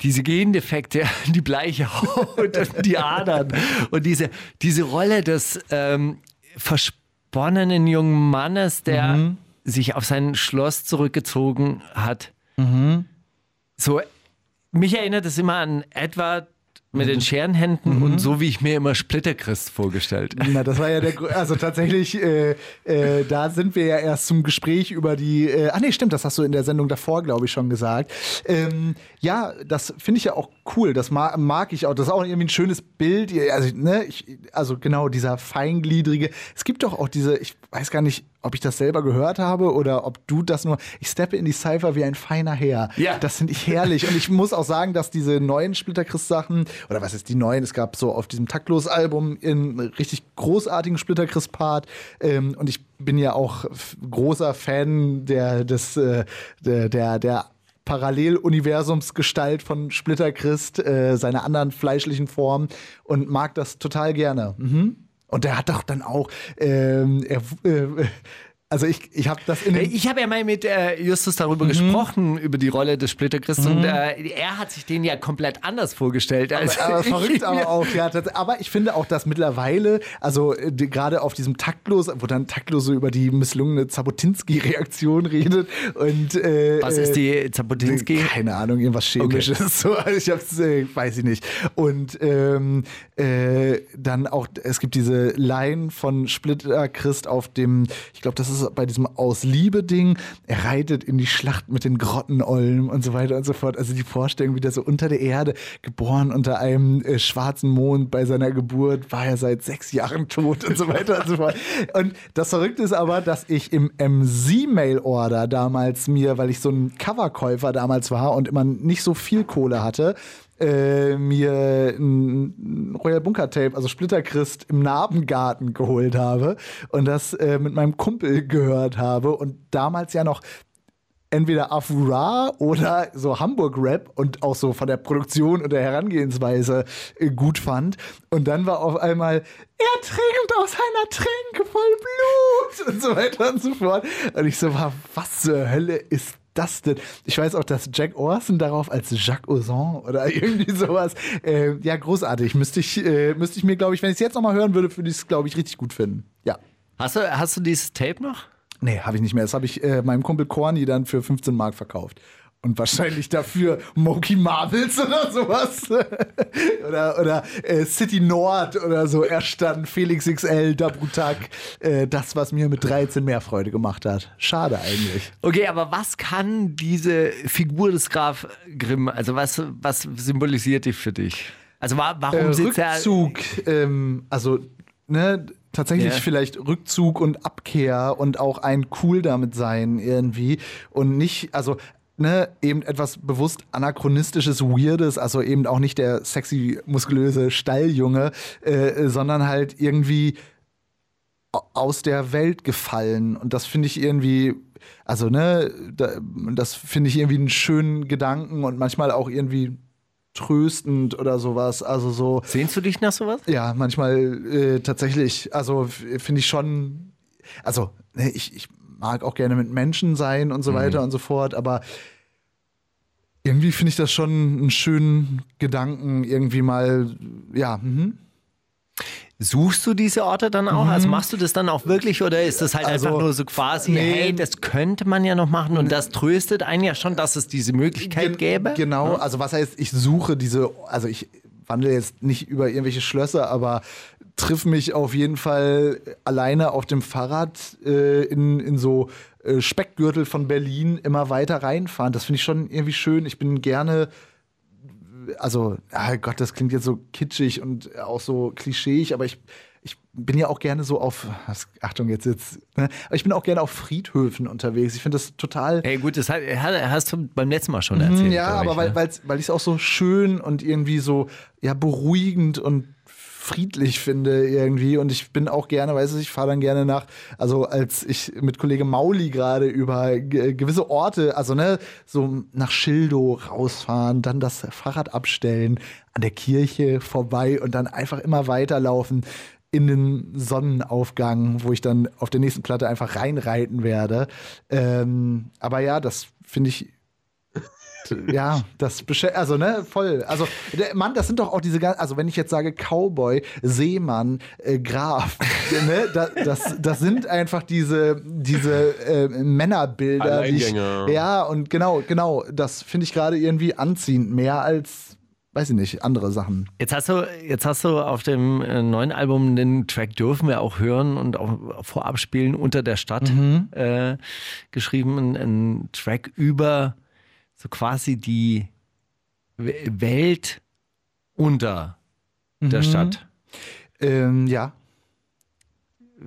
diese Gendefekte, die bleiche Haut und die Adern und diese, diese Rolle des ähm, versponnenen jungen Mannes, der Mhm. sich auf sein Schloss zurückgezogen hat. Mhm. So, mich erinnert es immer an Edward mit Mhm. den Scherenhänden und so wie ich mir immer Splitterchrist vorgestellt. Na, das war ja der, also tatsächlich, äh, äh, da sind wir ja erst zum Gespräch über die, äh, ah nee, stimmt, das hast du in der Sendung davor, glaube ich, schon gesagt. Ähm, ja, das finde ich ja auch cool, das mag, mag ich auch, das ist auch irgendwie ein schönes Bild, also, ne, ich, also genau, dieser feingliedrige, es gibt doch auch diese, ich weiß gar nicht, ob ich das selber gehört habe oder ob du das nur, ich steppe in die Cypher wie ein feiner Herr. Ja. Das finde ich herrlich und ich muss auch sagen, dass diese neuen Splitterchrist-Sachen, oder was ist die neuen, es gab so auf diesem Taktlos-Album einen richtig großartigen Splitterchrist-Part ähm, und ich bin ja auch großer Fan der, des, äh, der, der, der Paralleluniversumsgestalt von Splitterchrist, äh, seiner anderen fleischlichen Form und mag das total gerne. Mhm. Und der hat doch dann auch, ähm, er, äh, also ich, ich habe das in den, Ich habe ja mal mit äh, Justus darüber gesprochen, über die Rolle des Splitterchrist und äh, er hat sich den ja komplett anders vorgestellt. Als aber ich verrückt aber auch, ja. Aber ich finde auch, dass mittlerweile, also äh, gerade auf diesem Taktlos, wo dann Taktlos so über die misslungene Zabotinski-Reaktion redet und äh, Was äh, ist die Zapotinski? Keine Ahnung, irgendwas Chemisches. So, also ich hab's, äh, weiß ich nicht. Und ähm, äh, dann auch, es gibt diese Line von Splitter Christ auf dem, ich glaube, das ist bei diesem Aus Liebe-Ding, er reitet in die Schlacht mit den Grottenollen und so weiter und so fort. Also die Vorstellung, wie der so unter der Erde, geboren unter einem äh, schwarzen Mond bei seiner Geburt, war er seit sechs Jahren tot und so weiter und so fort. Und das Verrückte ist aber, dass ich im MC-Mail-Order damals mir, weil ich so ein Coverkäufer damals war und immer nicht so viel Kohle hatte, äh, mir ein Royal Bunker Tape, also Splitterchrist im Narbengarten geholt habe und das äh, mit meinem Kumpel gehört habe und damals ja noch entweder Afura oder so Hamburg-Rap und auch so von der Produktion und der Herangehensweise äh, gut fand. Und dann war auf einmal, er trinkt aus einer Tränke voll Blut und so weiter und so fort. Und ich so war, was zur Hölle ist das denn? Ich weiß auch, dass Jack Orson darauf als Jacques Ozon oder irgendwie sowas. Äh, ja, großartig. Müsste ich, äh, müsste ich mir, glaube ich, wenn ich es jetzt nochmal hören würde, würde ich es, glaube ich, richtig gut finden. Ja. Hast du, hast du dieses Tape noch? Nee, habe ich nicht mehr. Das habe ich äh, meinem Kumpel Corny dann für 15 Mark verkauft. Und wahrscheinlich dafür Moki Marvels oder sowas. oder oder äh, City Nord oder so. Er stand Felix XL, Dabrutak. Äh, das, was mir mit 13 mehr Freude gemacht hat. Schade eigentlich. Okay, aber was kann diese Figur des Graf Grimm, also was, was symbolisiert die für dich? Also wa warum Äh, sitzt er... Rückzug, ähm, also ne, tatsächlich Ja. vielleicht Rückzug und Abkehr und auch ein cool damit sein irgendwie und nicht, also ne, eben etwas bewusst anachronistisches, weirdes, also eben auch nicht der sexy, muskulöse Stalljunge, äh, sondern halt irgendwie au- aus der Welt gefallen und das finde ich irgendwie also ne da, das finde ich irgendwie einen schönen Gedanken und manchmal auch irgendwie tröstend oder sowas also so Sehnst du dich nach sowas? ja, manchmal äh, tatsächlich. Also finde ich schon, also ne, ich, ich mag auch gerne mit Menschen sein und so weiter und so fort, aber irgendwie finde ich das schon einen schönen Gedanken, irgendwie mal, ja, mhm. Suchst du diese Orte dann auch? Also machst du das dann auch wirklich oder ist das halt Also, einfach nur so quasi, nee. hey, das könnte man ja noch machen und das tröstet einen ja schon, dass es diese Möglichkeit gäbe? Genau, also was heißt, ich suche diese, also ich wandle jetzt nicht über irgendwelche Schlösser, aber triff mich auf jeden Fall alleine auf dem Fahrrad äh, in, in so äh, Speckgürtel von Berlin immer weiter reinfahren. Das finde ich schon irgendwie schön. Ich bin gerne also, ah Gott, das klingt jetzt so kitschig und auch so klischeeig, aber ich, ich bin ja auch gerne so auf, Achtung, jetzt, jetzt, ne? aber ich bin auch gerne auf Friedhöfen unterwegs. Ich finde das total. Hey, gut, das hast du beim letzten Mal schon erzählt. Mhm, ja, glaub aber ich, weil ne? weil ich es auch so schön und irgendwie so ja beruhigend und friedlich finde irgendwie und ich bin auch gerne, weißt du, ich fahre dann gerne nach, also als ich mit Kollege Mauli gerade über ge- gewisse Orte, also ne, so nach Schildow rausfahren, dann das Fahrrad abstellen, an der Kirche vorbei und dann einfach immer weiterlaufen in den Sonnenaufgang, wo ich dann auf der nächsten Platte einfach reinreiten werde. Ähm, aber ja, das finde ich ja, das also ne, voll. Also der Mann, das sind doch auch diese ganzen, also wenn ich jetzt sage Cowboy, Seemann, äh, Graf, ne, da, das, das sind einfach diese, diese äh, Männerbilder. die ich- ja, und genau, genau, das finde ich gerade irgendwie anziehend, mehr als, weiß ich nicht, andere Sachen. Jetzt hast du, jetzt hast du auf dem äh, neuen Album den Track dürfen wir auch hören und auch vorab spielen unter der Stadt äh, geschrieben, ein, ein Track über so quasi die Welt unter der Stadt. Ähm, ja.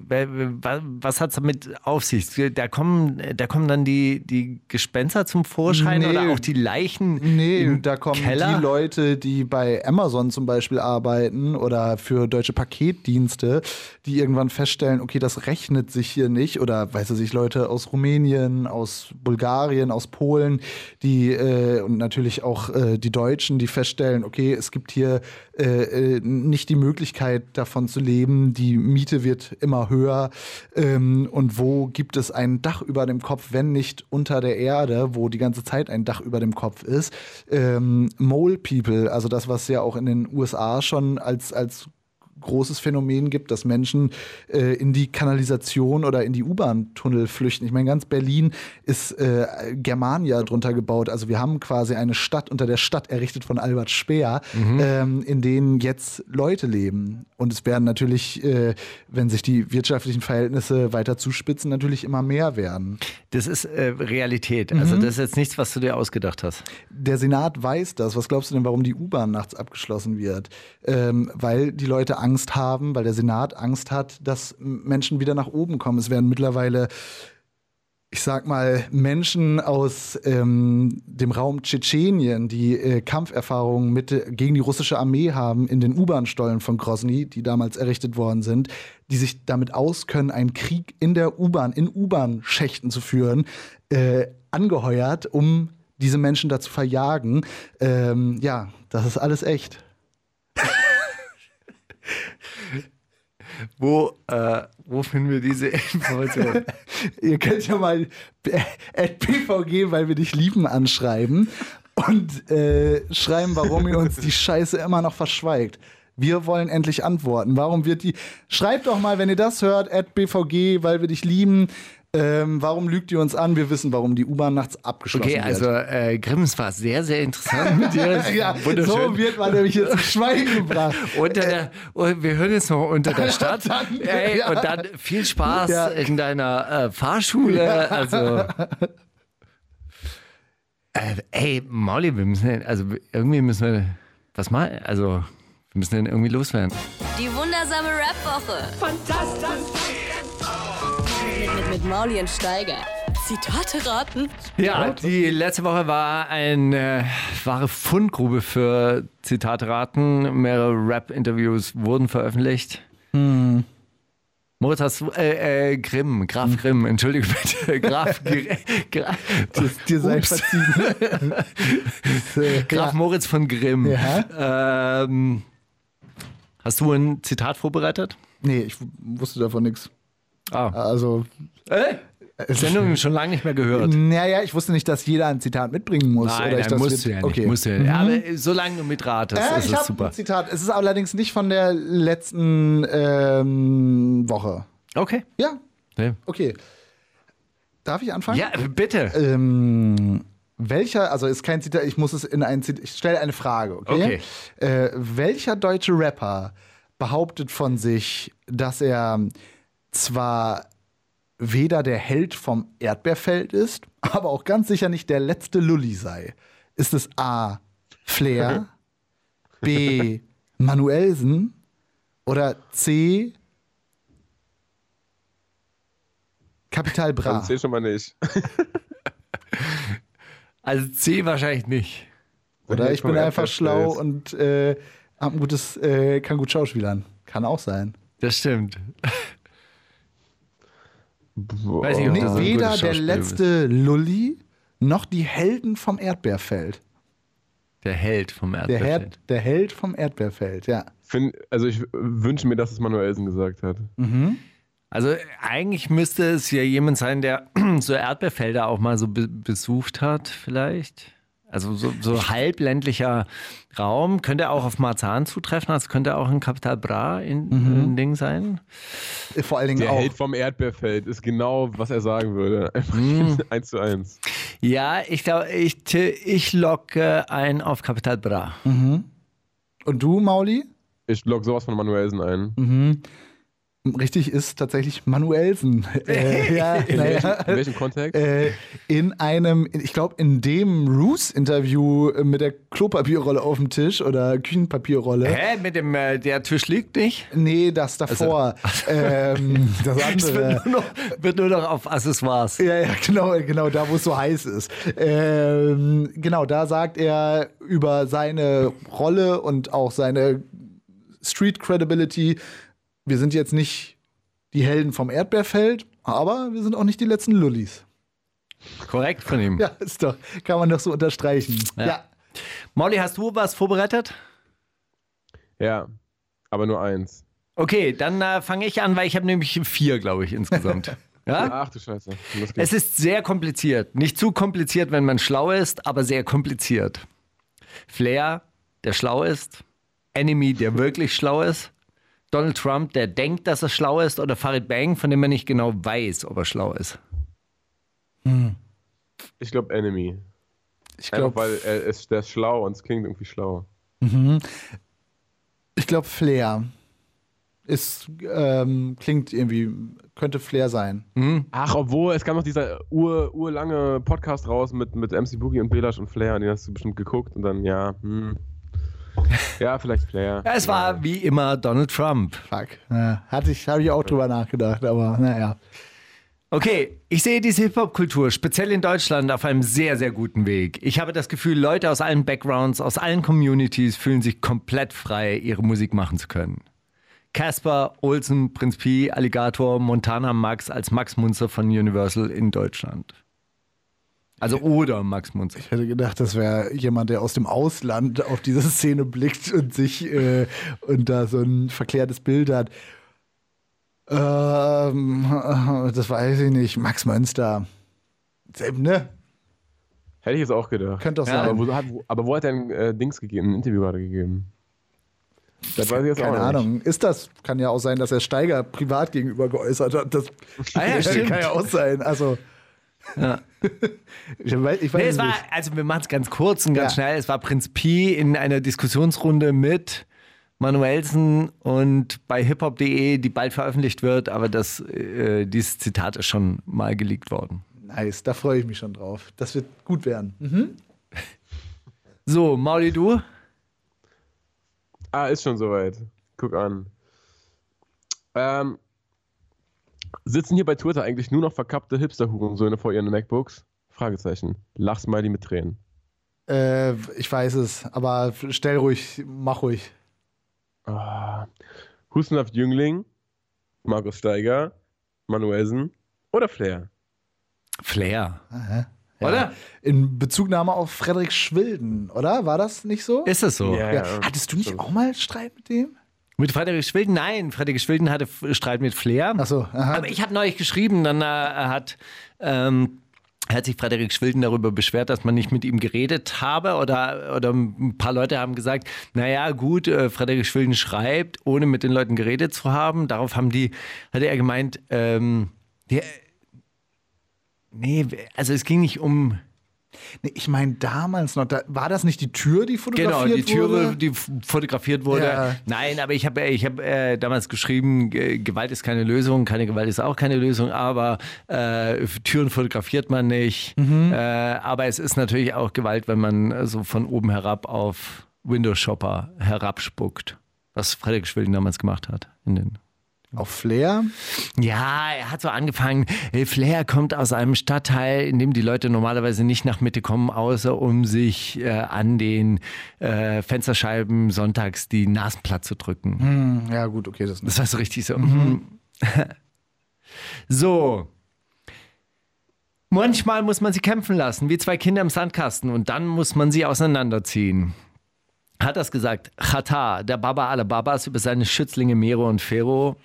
Wa- wa- Was hat es damit auf sich? Da kommen, da kommen dann die, die Gespenster zum Vorschein Nee. oder auch die Leichen Nee, da kommen Keller? die Leute, die bei Amazon zum Beispiel arbeiten oder für deutsche Paketdienste, die irgendwann feststellen, okay, das rechnet sich hier nicht. Oder weiß ich, Leute aus Rumänien, aus Bulgarien, aus Polen, die äh, und natürlich auch äh, die Deutschen, die feststellen, okay, es gibt hier äh, äh, nicht die Möglichkeit davon zu leben, die Miete wird immer höher. Ähm, und wo gibt es ein Dach über dem Kopf, wenn nicht unter der Erde, wo die ganze Zeit ein Dach über dem Kopf ist? Ähm, Mole People, also das, was ja auch in den USA schon als, als großes Phänomen gibt, dass Menschen äh, in die Kanalisation oder in die U-Bahn-Tunnel flüchten. Ich meine, ganz Berlin ist äh, Germania drunter gebaut. Also wir haben quasi eine Stadt unter der Stadt errichtet von Albert Speer, ähm, in denen jetzt Leute leben. Und es werden natürlich, äh, wenn sich die wirtschaftlichen Verhältnisse weiter zuspitzen, natürlich immer mehr werden. Das ist äh, Realität. Also Mhm. das ist jetzt nichts, was du dir ausgedacht hast. Der Senat weiß das. Was glaubst du denn, warum die U-Bahn nachts abgeschlossen wird? Ähm, weil die Leute Angst haben, weil der Senat Angst hat, dass Menschen wieder nach oben kommen. Es werden mittlerweile, ich sag mal, Menschen aus ähm, dem Raum Tschetschenien, die äh, Kampferfahrungen mit, äh, gegen die russische Armee haben, in den U-Bahn-Stollen von Grozny, die damals errichtet worden sind, die sich damit auskönnen, einen Krieg in der U-Bahn, in U-Bahn-Schächten zu führen, äh, angeheuert, um diese Menschen dazu verjagen. Ähm, ja, das ist alles echt. Wo, äh, wo finden wir diese Information? Ihr könnt ja mal at PVG, weil wir dich lieben, anschreiben und äh, schreiben, warum ihr uns die Scheiße immer noch verschweigt. Wir wollen endlich antworten. Warum wird die. Schreibt doch mal, wenn ihr das hört, at BVG, weil wir dich lieben. Ähm, warum lügt ihr uns an? Wir wissen, warum die U-Bahn nachts abgeschlossen Okay, wird. also äh, Grimm, es war sehr, sehr interessant mit dir. ja, Wunderschön. so wird man nämlich jetzt ins Schweigen gebracht. unter der, oh, wir hören jetzt noch unter der Stadt. Dann, Ey, ja. Und dann viel Spaß Ja. in deiner äh, Fahrschule. Also. Äh, ey, Mauli, wir müssen, also irgendwie müssen wir, was mal, also wir müssen den irgendwie loswerden. Die wundersame Rap-Woche. Fantastisch. Mit, Mauli und Steiger. Zitate raten. Ja, die letzte Woche war eine wahre Fundgrube für Zitatraten. Mehrere Rap-Interviews wurden veröffentlicht. Moritz, hast du, äh, äh, Grimm, Graf Grimm, entschuldige bitte, Graf, Gr- Graf, Dir sei verziehen. Äh, Graf. Moritz von Grimm. Ja. Ähm, hast du ein Zitat vorbereitet? Nee, ich wusste davon nichts. Ah. Also, Äh? Sendung schon lange nicht mehr gehört. naja, ich wusste nicht, dass jeder ein Zitat mitbringen muss. Nein, oder ich nein, das musst du ja nicht. okay. Musst du ja. nicht. Aber äh, solange du mitratest, Äh, ist ich es habe super. ein Zitat. Es ist allerdings nicht von der letzten ähm, Woche. Okay. Ja, Ja, okay. Darf ich anfangen? ja bitte. Ähm, welcher, also ist kein Zitat, ich muss es in ein Zitat, ich stelle eine Frage, okay? Äh, welcher deutsche Rapper behauptet von sich, dass er zwar weder der Held vom Erdbeerfeld ist, aber auch ganz sicher nicht der letzte Lulli sei? Ist es A. Flair, B. Manuelsen oder C. Kapital Bra? Also C schon mal nicht. Also C wahrscheinlich nicht. Oder ich bin einfach schlau und äh, hab ein gutes, äh, kann gut schauspielern. Kann auch sein. Das stimmt. Weiß nicht, ob Nee, weder der letzte Lulli noch die Helden vom Erdbeerfeld. Der Held vom Der, Erdbeerfeld. Herd, der Held vom Erdbeerfeld, ja. Find, also ich wünsche mir, dass es Manuelsen gesagt hat. Also eigentlich müsste es ja jemand sein, der so Erdbeerfelder auch mal so be besucht hat, vielleicht. Also so, so halbländlicher Raum. Könnte auch auf Marzahn zutreffen, also könnte auch in Capital Bra in, Mhm. ein Ding sein. Vor allen Dingen Der auch. Held vom Erdbeerfeld ist genau, was er sagen würde. Einfach Hm. eins zu eins. Ja, ich glaube, ich, ich locke ein auf Capital Bra. Und du, Mauli? Ich log sowas von Manuelsen ein. Mhm. Richtig ist tatsächlich Manuelsen. Äh, ja, In, welchem, in welchem Kontext? Äh, in einem, ich glaube, in dem Roos-Interview mit der Klopapierrolle auf dem Tisch oder Küchenpapierrolle. Hä? Mit dem, äh, der Tisch liegt nicht? Nee, das davor. Ähm, das andere. wird nur, noch, wird nur noch auf Accessoires. Ja, ja, genau, genau, da wo es so heiß ist. Ähm, genau, da sagt er über seine Rolle und auch seine Street Credibility, wir sind jetzt nicht die Helden vom Erdbeerfeld, aber wir sind auch nicht die letzten Lullis. Korrekt von ihm. Ja, ist doch, kann man doch so unterstreichen. Ja. Ja. Molly, hast du was vorbereitet? Ja, aber nur eins. Okay, dann äh, fange ich an, weil ich habe nämlich vier, glaube ich, insgesamt. Ja? Ach du Scheiße. Es ist sehr kompliziert. Nicht zu kompliziert, wenn man schlau ist, aber sehr kompliziert. Flair, der schlau ist. Enemy, der wirklich schlau ist. Donald Trump, der denkt, dass er schlau ist. Oder Farid Bang, von dem man nicht genau weiß, ob er schlau ist. Ich glaube Enemy. Ich glaube, weil er ist, der ist schlau und es klingt irgendwie schlau. ich glaub, Flair ist, ähm, klingt irgendwie, könnte Flair sein. Ach, obwohl, es kam noch dieser ur, urlange Podcast raus mit, mit MC Boogie und Belash und Flair, den hast du bestimmt geguckt und dann, ja, hm. Ja, vielleicht Flair. Ja, es war wie immer Donald Trump. Fuck. Ja, hatte ich, habe ich auch drüber nachgedacht, aber naja. Okay, ich sehe diese Hip-Hop-Kultur, speziell in Deutschland, auf einem sehr, sehr guten Weg. Ich habe das Gefühl, Leute aus allen Backgrounds, aus allen Communities fühlen sich komplett frei, ihre Musik machen zu können. Casper, Olsen, Prinz Pi, Alligator, Montana Max als Max Munzer von Universal in Deutschland. Also oder Max Munzer. Ich hätte gedacht, das wäre jemand, der aus dem Ausland auf diese Szene blickt und sich äh, und da so ein verklärtes Bild hat. Ähm, das weiß ich nicht. Max Mönster. Selben, ne? Hätte ich jetzt auch gedacht. Könnte doch Ja, sein. Aber wo, hat, aber wo hat er ein äh, Dings gegeben, ein Interview gerade gegeben? Das weiß ich jetzt Keine auch nicht. Ahnung. Ist das? Kann ja auch sein, dass er Steiger privat gegenüber geäußert hat. Das Ah ja, kann ja auch sein. Also. Ja. ich weiß, ich weiß Nee, es war, nicht. also wir machen es ganz kurz und ganz Ja. schnell. Es war Prinz Pi in einer Diskussionsrunde mit Manuelsen und bei hiphop.de, die bald veröffentlicht wird, aber das, äh, dieses Zitat ist schon mal geleakt worden. Nice, da freue ich mich schon drauf. Das wird gut werden. Mhm. So, Mauli, du? Ah, ist schon soweit. Guck an. Ähm, sitzen hier bei Twitter eigentlich nur noch verkappte Hipster-Hurensöhne vor ihren MacBooks? Fragezeichen. Lachsmiley mit Tränen. Äh, ich weiß es, aber stell ruhig, mach ruhig. Ah. Hustenhaft Jüngling, Markus Steiger, Manuelsen oder Flair? Flair. Ja. Oder? In Bezugnahme auf Frederik Schwilden, oder? War das nicht so? Ist es so? Ja. ja. Hattest du nicht auch mal Streit mit dem? Mit Frederik Schwilden? Nein, Frederik Schwilden hatte Streit mit Flair. Achso, aha. Aber ich habe neulich geschrieben, dann äh, hat, ähm, hat sich Frederik Schwilden darüber beschwert, dass man nicht mit ihm geredet habe oder, oder ein paar Leute haben gesagt, naja gut, äh, Frederik Schwilden schreibt, ohne mit den Leuten geredet zu haben. Darauf haben die, hatte er gemeint, ähm, der, nee, also es ging nicht um, Nee, ich meine, damals noch, da, war das nicht die Tür, die fotografiert Genau, die Türe, wurde? die fotografiert wurde. Ja. Nein, aber ich habe ich hab, äh, damals geschrieben, Ge- Gewalt ist keine Lösung, keine Gewalt ist auch keine Lösung, aber äh, Türen fotografiert man nicht. Mhm. Äh, aber es ist natürlich auch Gewalt, wenn man äh, so von oben herab auf Windows Shopper herabspuckt. Was Frederik Schwilden damals gemacht hat. In den Auf Flair? ja, er hat so angefangen. äh, Flair kommt aus einem Stadtteil, in dem die Leute normalerweise nicht nach Mitte kommen, außer um sich äh, an den äh, Fensterscheiben sonntags die Nasen platt zu drücken. Hm, ja, gut, okay, das Das war so richtig so. mhm. so. Manchmal muss man sie kämpfen lassen, wie zwei Kinder im Sandkasten, und dann muss man sie auseinanderziehen. Hat das gesagt Chata, der Baba aller Babas, über seine Schützlinge Mero und Pharaoh.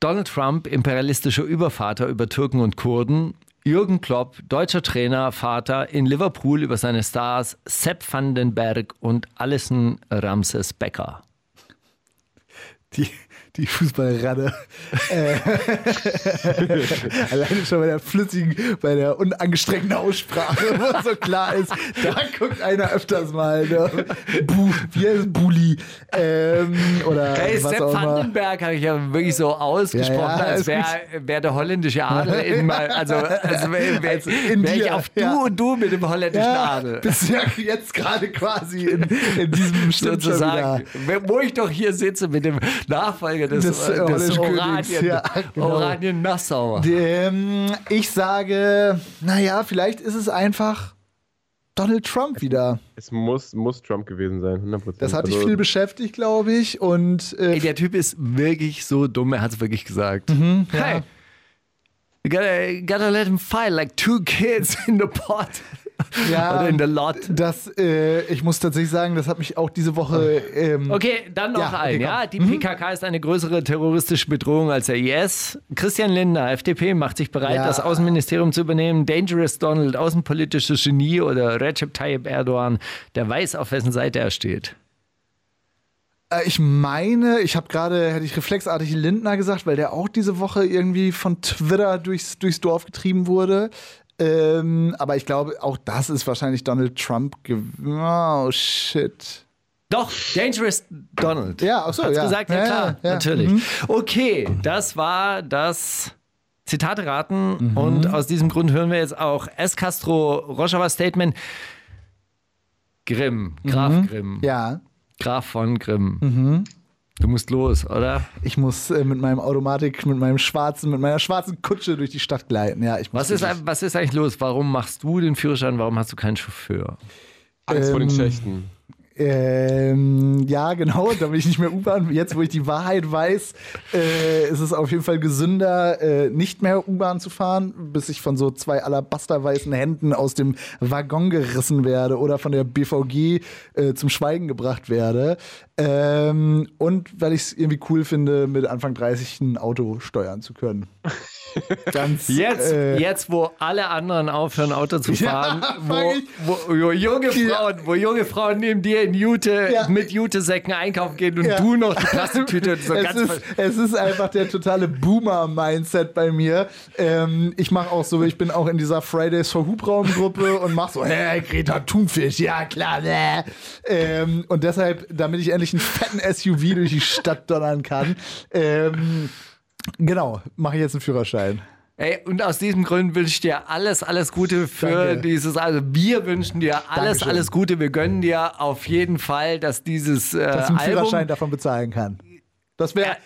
Donald Trump, imperialistischer Übervater über Türken und Kurden. Jürgen Klopp, deutscher Trainer, Vater in Liverpool über seine Stars Sepp van den Berg und Alison Ramses Becker. Die, die Fußballradde. äh, alleine schon bei der flüssigen, bei der unangestrengten Aussprache, wo so klar ist, da guckt einer öfters mal. Ne? Bu, wie heißt? Bulli. Ähm, oder Hey, was Sepp auch van immer. den Berg habe ich ja wirklich so ausgesprochen, Ja, ja, als wäre wär der holländische Adel in mal, also, also wäre wär, wär ich auf du ja. und du mit dem holländischen Adel. bist ja jetzt gerade quasi in, in diesem Stimmt. Sozusagen, wo ich doch hier sitze mit dem Nachfolger des, Des, des, äh, holländischen Oranien, Königs, ja, genau. Oranien Nassau. Ähm, ich sage, naja, vielleicht ist es einfach Donald Trump wieder. Es muss, muss Trump gewesen sein, 100%. Das hat dich Also, viel beschäftigt, glaube ich. Und äh, Ey, der Typ ist wirklich so dumm, er hat es wirklich gesagt. Mhm, ja. Hey, you gotta, gotta let him fight like two kids in the pot. ja, Oder in the lot. das, äh, ich muss tatsächlich sagen, das hat mich auch diese Woche. Ähm, Okay, dann noch Ja, okay, ein. komm. Ja, die PKK ist eine größere terroristische Bedrohung als der IS. Christian Lindner, FDP, macht sich bereit, Ja. das Außenministerium zu übernehmen. Dangerous Donald, außenpolitisches Genie oder Recep Tayyip Erdogan, der weiß, auf wessen Seite er steht. Äh, Ich meine, ich habe gerade, hätte ich reflexartig Lindner gesagt, weil der auch diese Woche irgendwie von Twitter durchs, durchs Dorf getrieben wurde. Ähm, aber ich glaube, auch das ist wahrscheinlich Donald Trump. Oh, shit. Doch, Dangerous Donald. Ja, ach so, Hat's ja. gesagt? Ja, Ja, klar, ja, natürlich. mhm. Okay, das war das Zitate raten Mhm. und aus diesem Grund hören wir jetzt auch S. Castro Rojava Statement. Grimm, Graf Grimm, Mhm. Ja, Graf von Grimm. Du musst los, oder? ich muss äh, mit meinem Automatik, mit meinem schwarzen, mit meiner schwarzen Kutsche durch die Stadt gleiten. Ja, ich muss Was ist, was ist eigentlich los? Warum machst du den Führerschein? Warum hast du keinen Chauffeur? Angst vor den Ähm, Schächten. Ähm, ja, genau, da bin ich nicht mehr U-Bahn. Jetzt, wo ich die Wahrheit weiß, äh, ist es auf jeden Fall gesünder, äh, nicht mehr U-Bahn zu fahren, bis ich von so zwei alabasterweißen Händen aus dem Waggon gerissen werde oder von der BVG äh, zum Schweigen gebracht werde. Ähm, und weil ich es irgendwie cool finde, mit Anfang 30 ein Auto steuern zu können. Ganz, Jetzt, äh, jetzt, wo alle anderen aufhören, Auto zu Ja, fahren, fang wo, wo, wo junge Ja. Frauen, wo junge Frauen neben dir in Jute Ja. mit Jutesäcken einkaufen gehen und Ja. du noch die Plastiktüte so es, ist, es ist einfach der totale Boomer-Mindset bei mir. Ähm, ich mache auch so, ich bin auch in dieser Fridays for Hubraum-Gruppe und mache so, hä, Greta Thunfisch, ja klar, bäh. Ähm, und deshalb, damit ich endlich einen fetten SUV durch die Stadt donnern kann, ähm, genau, mache ich jetzt einen Führerschein. Ey, und aus diesem Grund wünsche ich dir alles, alles Gute für Danke. dieses. Also, wir wünschen dir alles, Dankeschön. alles Gute. Wir gönnen dir auf jeden Fall, dass dieses äh, Dass ich einen Album. Führerschein davon bezahlen kann. Das wäre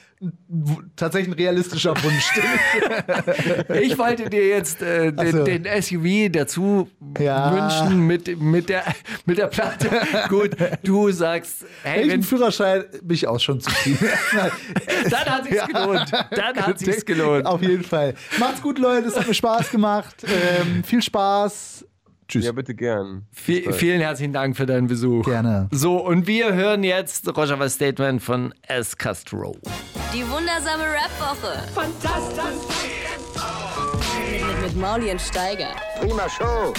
tatsächlich ein realistischer Wunsch. Ich wollte dir jetzt äh, den, so. den SUV dazu Ja. wünschen mit, mit, der, mit der Platte. Gut, du sagst, hey, Welchen wenn, Führerschein bin ich auch schon zufrieden. dann hat sich's Ja. gelohnt. Dann hat sich's gelohnt. Auf jeden Fall. Macht's gut, Leute. Es hat mir Spaß gemacht. Ähm, viel Spaß. Tschüss. Ja, bitte gern. Vi- vielen herzlichen Dank für deinen Besuch. Gerne. So, und wir hören jetzt Roger Statement von S. Castro. Die wundersame Rap-Woche. Fantastisch. Mit, mit Mauli und Steiger. Prima Show.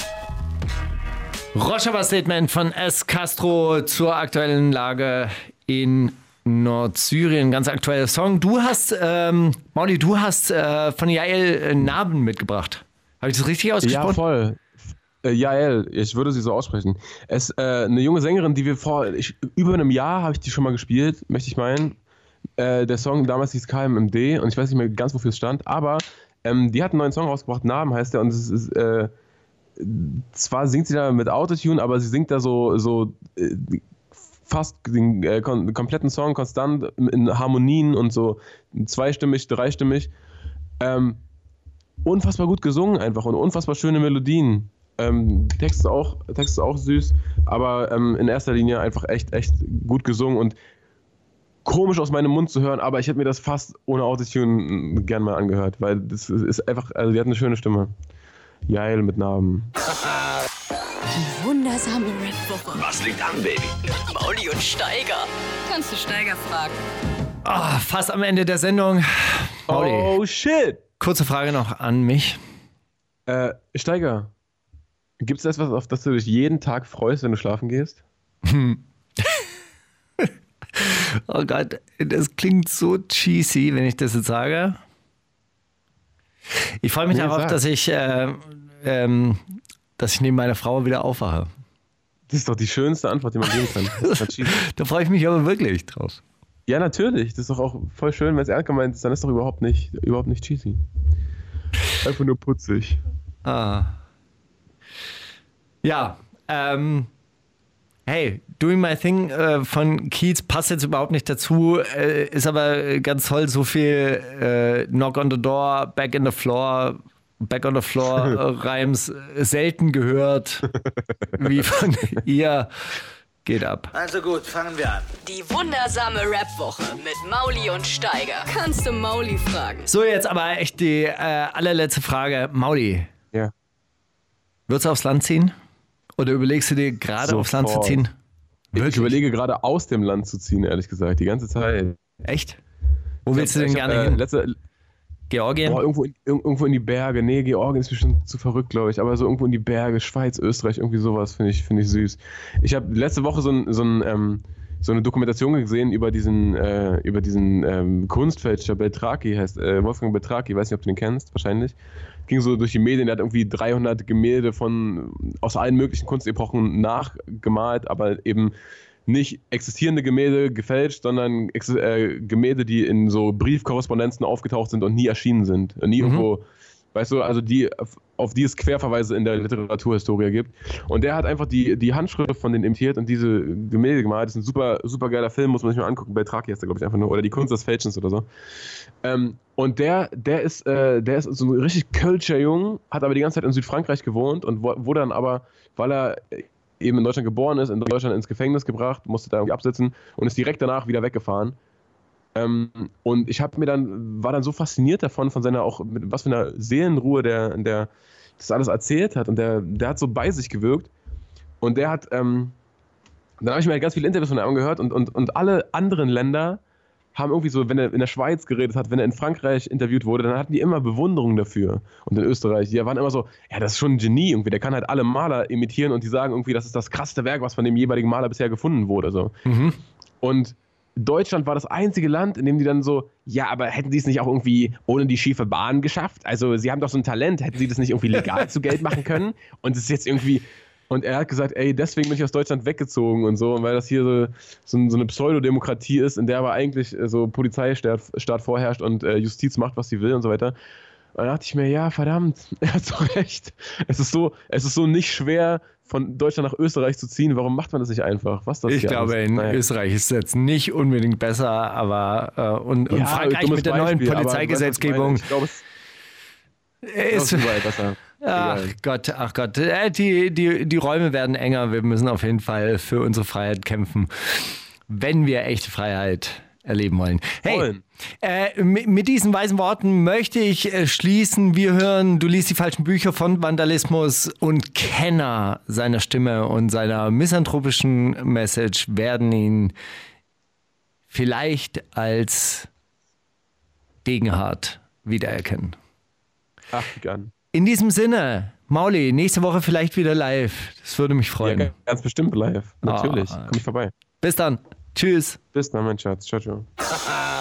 Roger Statement von S. Castro zur aktuellen Lage in Nordsyrien. Ganz aktueller Song. Du hast, ähm, Mauli, du hast äh, von Jael äh, Narben mitgebracht. Habe ich das richtig Ja, ausgesprochen? voll. Äh, Jael, ich würde sie so aussprechen. Es äh, eine junge Sängerin, die wir vor ich, über einem Jahr habe ich die schon mal gespielt, möchte ich meinen. Äh, der Song damals hieß KMMD und ich weiß nicht mehr ganz, wofür es stand, aber ähm, die hat einen neuen Song rausgebracht, Namen heißt der und es ist äh, zwar singt sie da mit Autotune, aber sie singt da so, so äh, fast den äh, kom kompletten Song konstant in Harmonien und so zweistimmig, dreistimmig. Ähm, unfassbar gut gesungen einfach und unfassbar schöne Melodien. Ähm, Text auch, Text auch süß, aber ähm, in erster Linie einfach echt, echt gut gesungen und komisch aus meinem Mund zu hören, aber ich hätte mir das fast ohne Autotune gern mal angehört, weil das ist einfach, also die hat eine schöne Stimme. Jael mit Narben. Die wundersame Rap-Woche. Was liegt an, Baby? Mauli und Steiger. Kannst du Steiger fragen? Ah, fast am Ende der Sendung. Mauli, Oh shit! kurze Frage noch an mich. Äh, Steiger, gibt es etwas, auf das du dich jeden Tag freust, wenn du schlafen gehst? Oh Gott, das klingt so cheesy, wenn ich das jetzt sage. Ich freue mich Nee, darauf, sag. dass ich, äh, ähm, dass ich neben meiner Frau wieder aufwache. Das ist doch die schönste Antwort, die man geben kann. Da freue ich mich aber wirklich drauf. ja, natürlich. Das ist doch auch voll schön, wenn es ernst gemeint ist, dann ist doch überhaupt nicht, überhaupt nicht cheesy. Einfach nur putzig. Ah. Ja, ähm, hey, Doing My Thing äh, von Keats passt jetzt überhaupt nicht dazu, äh, ist aber ganz toll, so viel äh, Knock on the Door, Back in the Floor, Back on the Floor äh, Reims äh, selten gehört, wie von ihr. Geht ab. Also gut, fangen wir an. Die wundersame Rap-Woche mit Mauli und Steiger. Kannst du Mauli fragen? So, jetzt aber echt die äh, allerletzte Frage. Mauli, Ja. würdest du aufs Land ziehen? Oder überlegst du dir gerade aufs Land zu ziehen? Ich überlege gerade aus dem Land zu ziehen, ehrlich gesagt, die ganze Zeit. Echt? Wo willst du denn Ich gerne hab, äh, hin? Letzte, Georgien? boah, irgendwo, in, ir- irgendwo in die Berge. Nee, Georgien ist bestimmt zu verrückt, glaube ich. Aber so irgendwo in die Berge, Schweiz, Österreich, irgendwie sowas finde ich, find ich süß. Ich habe letzte Woche so, ein, so, ein, ähm, so eine Dokumentation gesehen über diesen, äh, über diesen ähm, Kunstfälscher Beltraki, heißt äh, Wolfgang Beltraki, weiß nicht, ob du den kennst, wahrscheinlich. Ging so durch die Medien, der hat irgendwie 300 Gemälde von aus allen möglichen Kunstepochen nachgemalt, aber eben nicht existierende Gemälde gefälscht, sondern äh, Gemälde, die in so Briefkorrespondenzen aufgetaucht sind und nie erschienen sind. Nie irgendwo, weißt du, also die, auf, die es Querverweise in der Literaturhistorie gibt. Und der hat einfach die, die Handschrift von denen imitiert und diese Gemälde gemalt. Das ist ein super, super geiler Film, muss man sich mal angucken. Beltraki heißt der, glaube ich, einfach nur. Oder die Kunst des Fälschens oder so. Ähm, und der, der ist, äh, der ist so ein richtig kölscher Jung, hat aber die ganze Zeit in Südfrankreich gewohnt und wurde dann aber, weil er eben in Deutschland geboren ist, in Deutschland ins Gefängnis gebracht, musste da irgendwie absitzen und ist direkt danach wieder weggefahren. Ähm, und ich habe mir dann, war dann so fasziniert davon, von seiner auch, mit was für einer Seelenruhe der, der das alles erzählt hat und der, der hat so bei sich gewirkt und der hat, ähm, dann habe ich mir halt ganz viele Interviews von ihm angehört und, und, und alle anderen Länder haben irgendwie so, wenn er in der Schweiz geredet hat, wenn er in Frankreich interviewt wurde, dann hatten die immer Bewunderung dafür. Und in Österreich, die waren immer so, ja, das ist schon ein Genie irgendwie, der kann halt alle Maler imitieren und die sagen irgendwie, das ist das krasseste Werk, was von dem jeweiligen Maler bisher gefunden wurde. So. Und Deutschland war das einzige Land, in dem die dann so, ja, aber hätten sie es nicht auch irgendwie ohne die schiefe Bahn geschafft? Also sie haben doch so ein Talent, hätten sie das nicht irgendwie legal zu Geld machen können? Und es ist jetzt irgendwie, und er hat gesagt, ey, deswegen bin ich aus Deutschland weggezogen und so, und weil das hier so, so, so eine Pseudodemokratie ist, in der aber eigentlich äh, so Polizeistaat Staat vorherrscht und äh, Justiz macht, was sie will und so weiter. Und dann dachte ich mir, ja, verdammt, er hat so recht. Es ist so, es ist so nicht schwer, von Deutschland nach Österreich zu ziehen. Warum macht man das nicht einfach? Was das Ich glaube, alles? in Naja. Österreich ist es jetzt nicht unbedingt besser, aber äh, und, und Ja, Frankreich dummes mit der neuen Beispiel, ich Polizeigesetzgebung. Ich glaube, es ist. ist überall besser. Ach Egal. Gott, ach Gott. Äh, Die, die, die Räume werden enger. Wir müssen auf jeden Fall für unsere Freiheit kämpfen, wenn wir echte Freiheit erleben wollen. Hey, Wollen. Äh, mit, diesen weisen Worten möchte ich äh, schließen. Wir hören, du liest die falschen Bücher von Vandalismus und Kenner seiner Stimme und seiner misanthropischen Message werden ihn vielleicht als Degenhardt wiedererkennen. Ach, gern. In diesem Sinne, Mauli, nächste Woche vielleicht wieder live. Das würde mich Ja, freuen. ganz bestimmt live. Natürlich. Ah. Komm ich vorbei. Bis dann. Tschüss. Bis dann, mein Schatz. Ciao, ciao.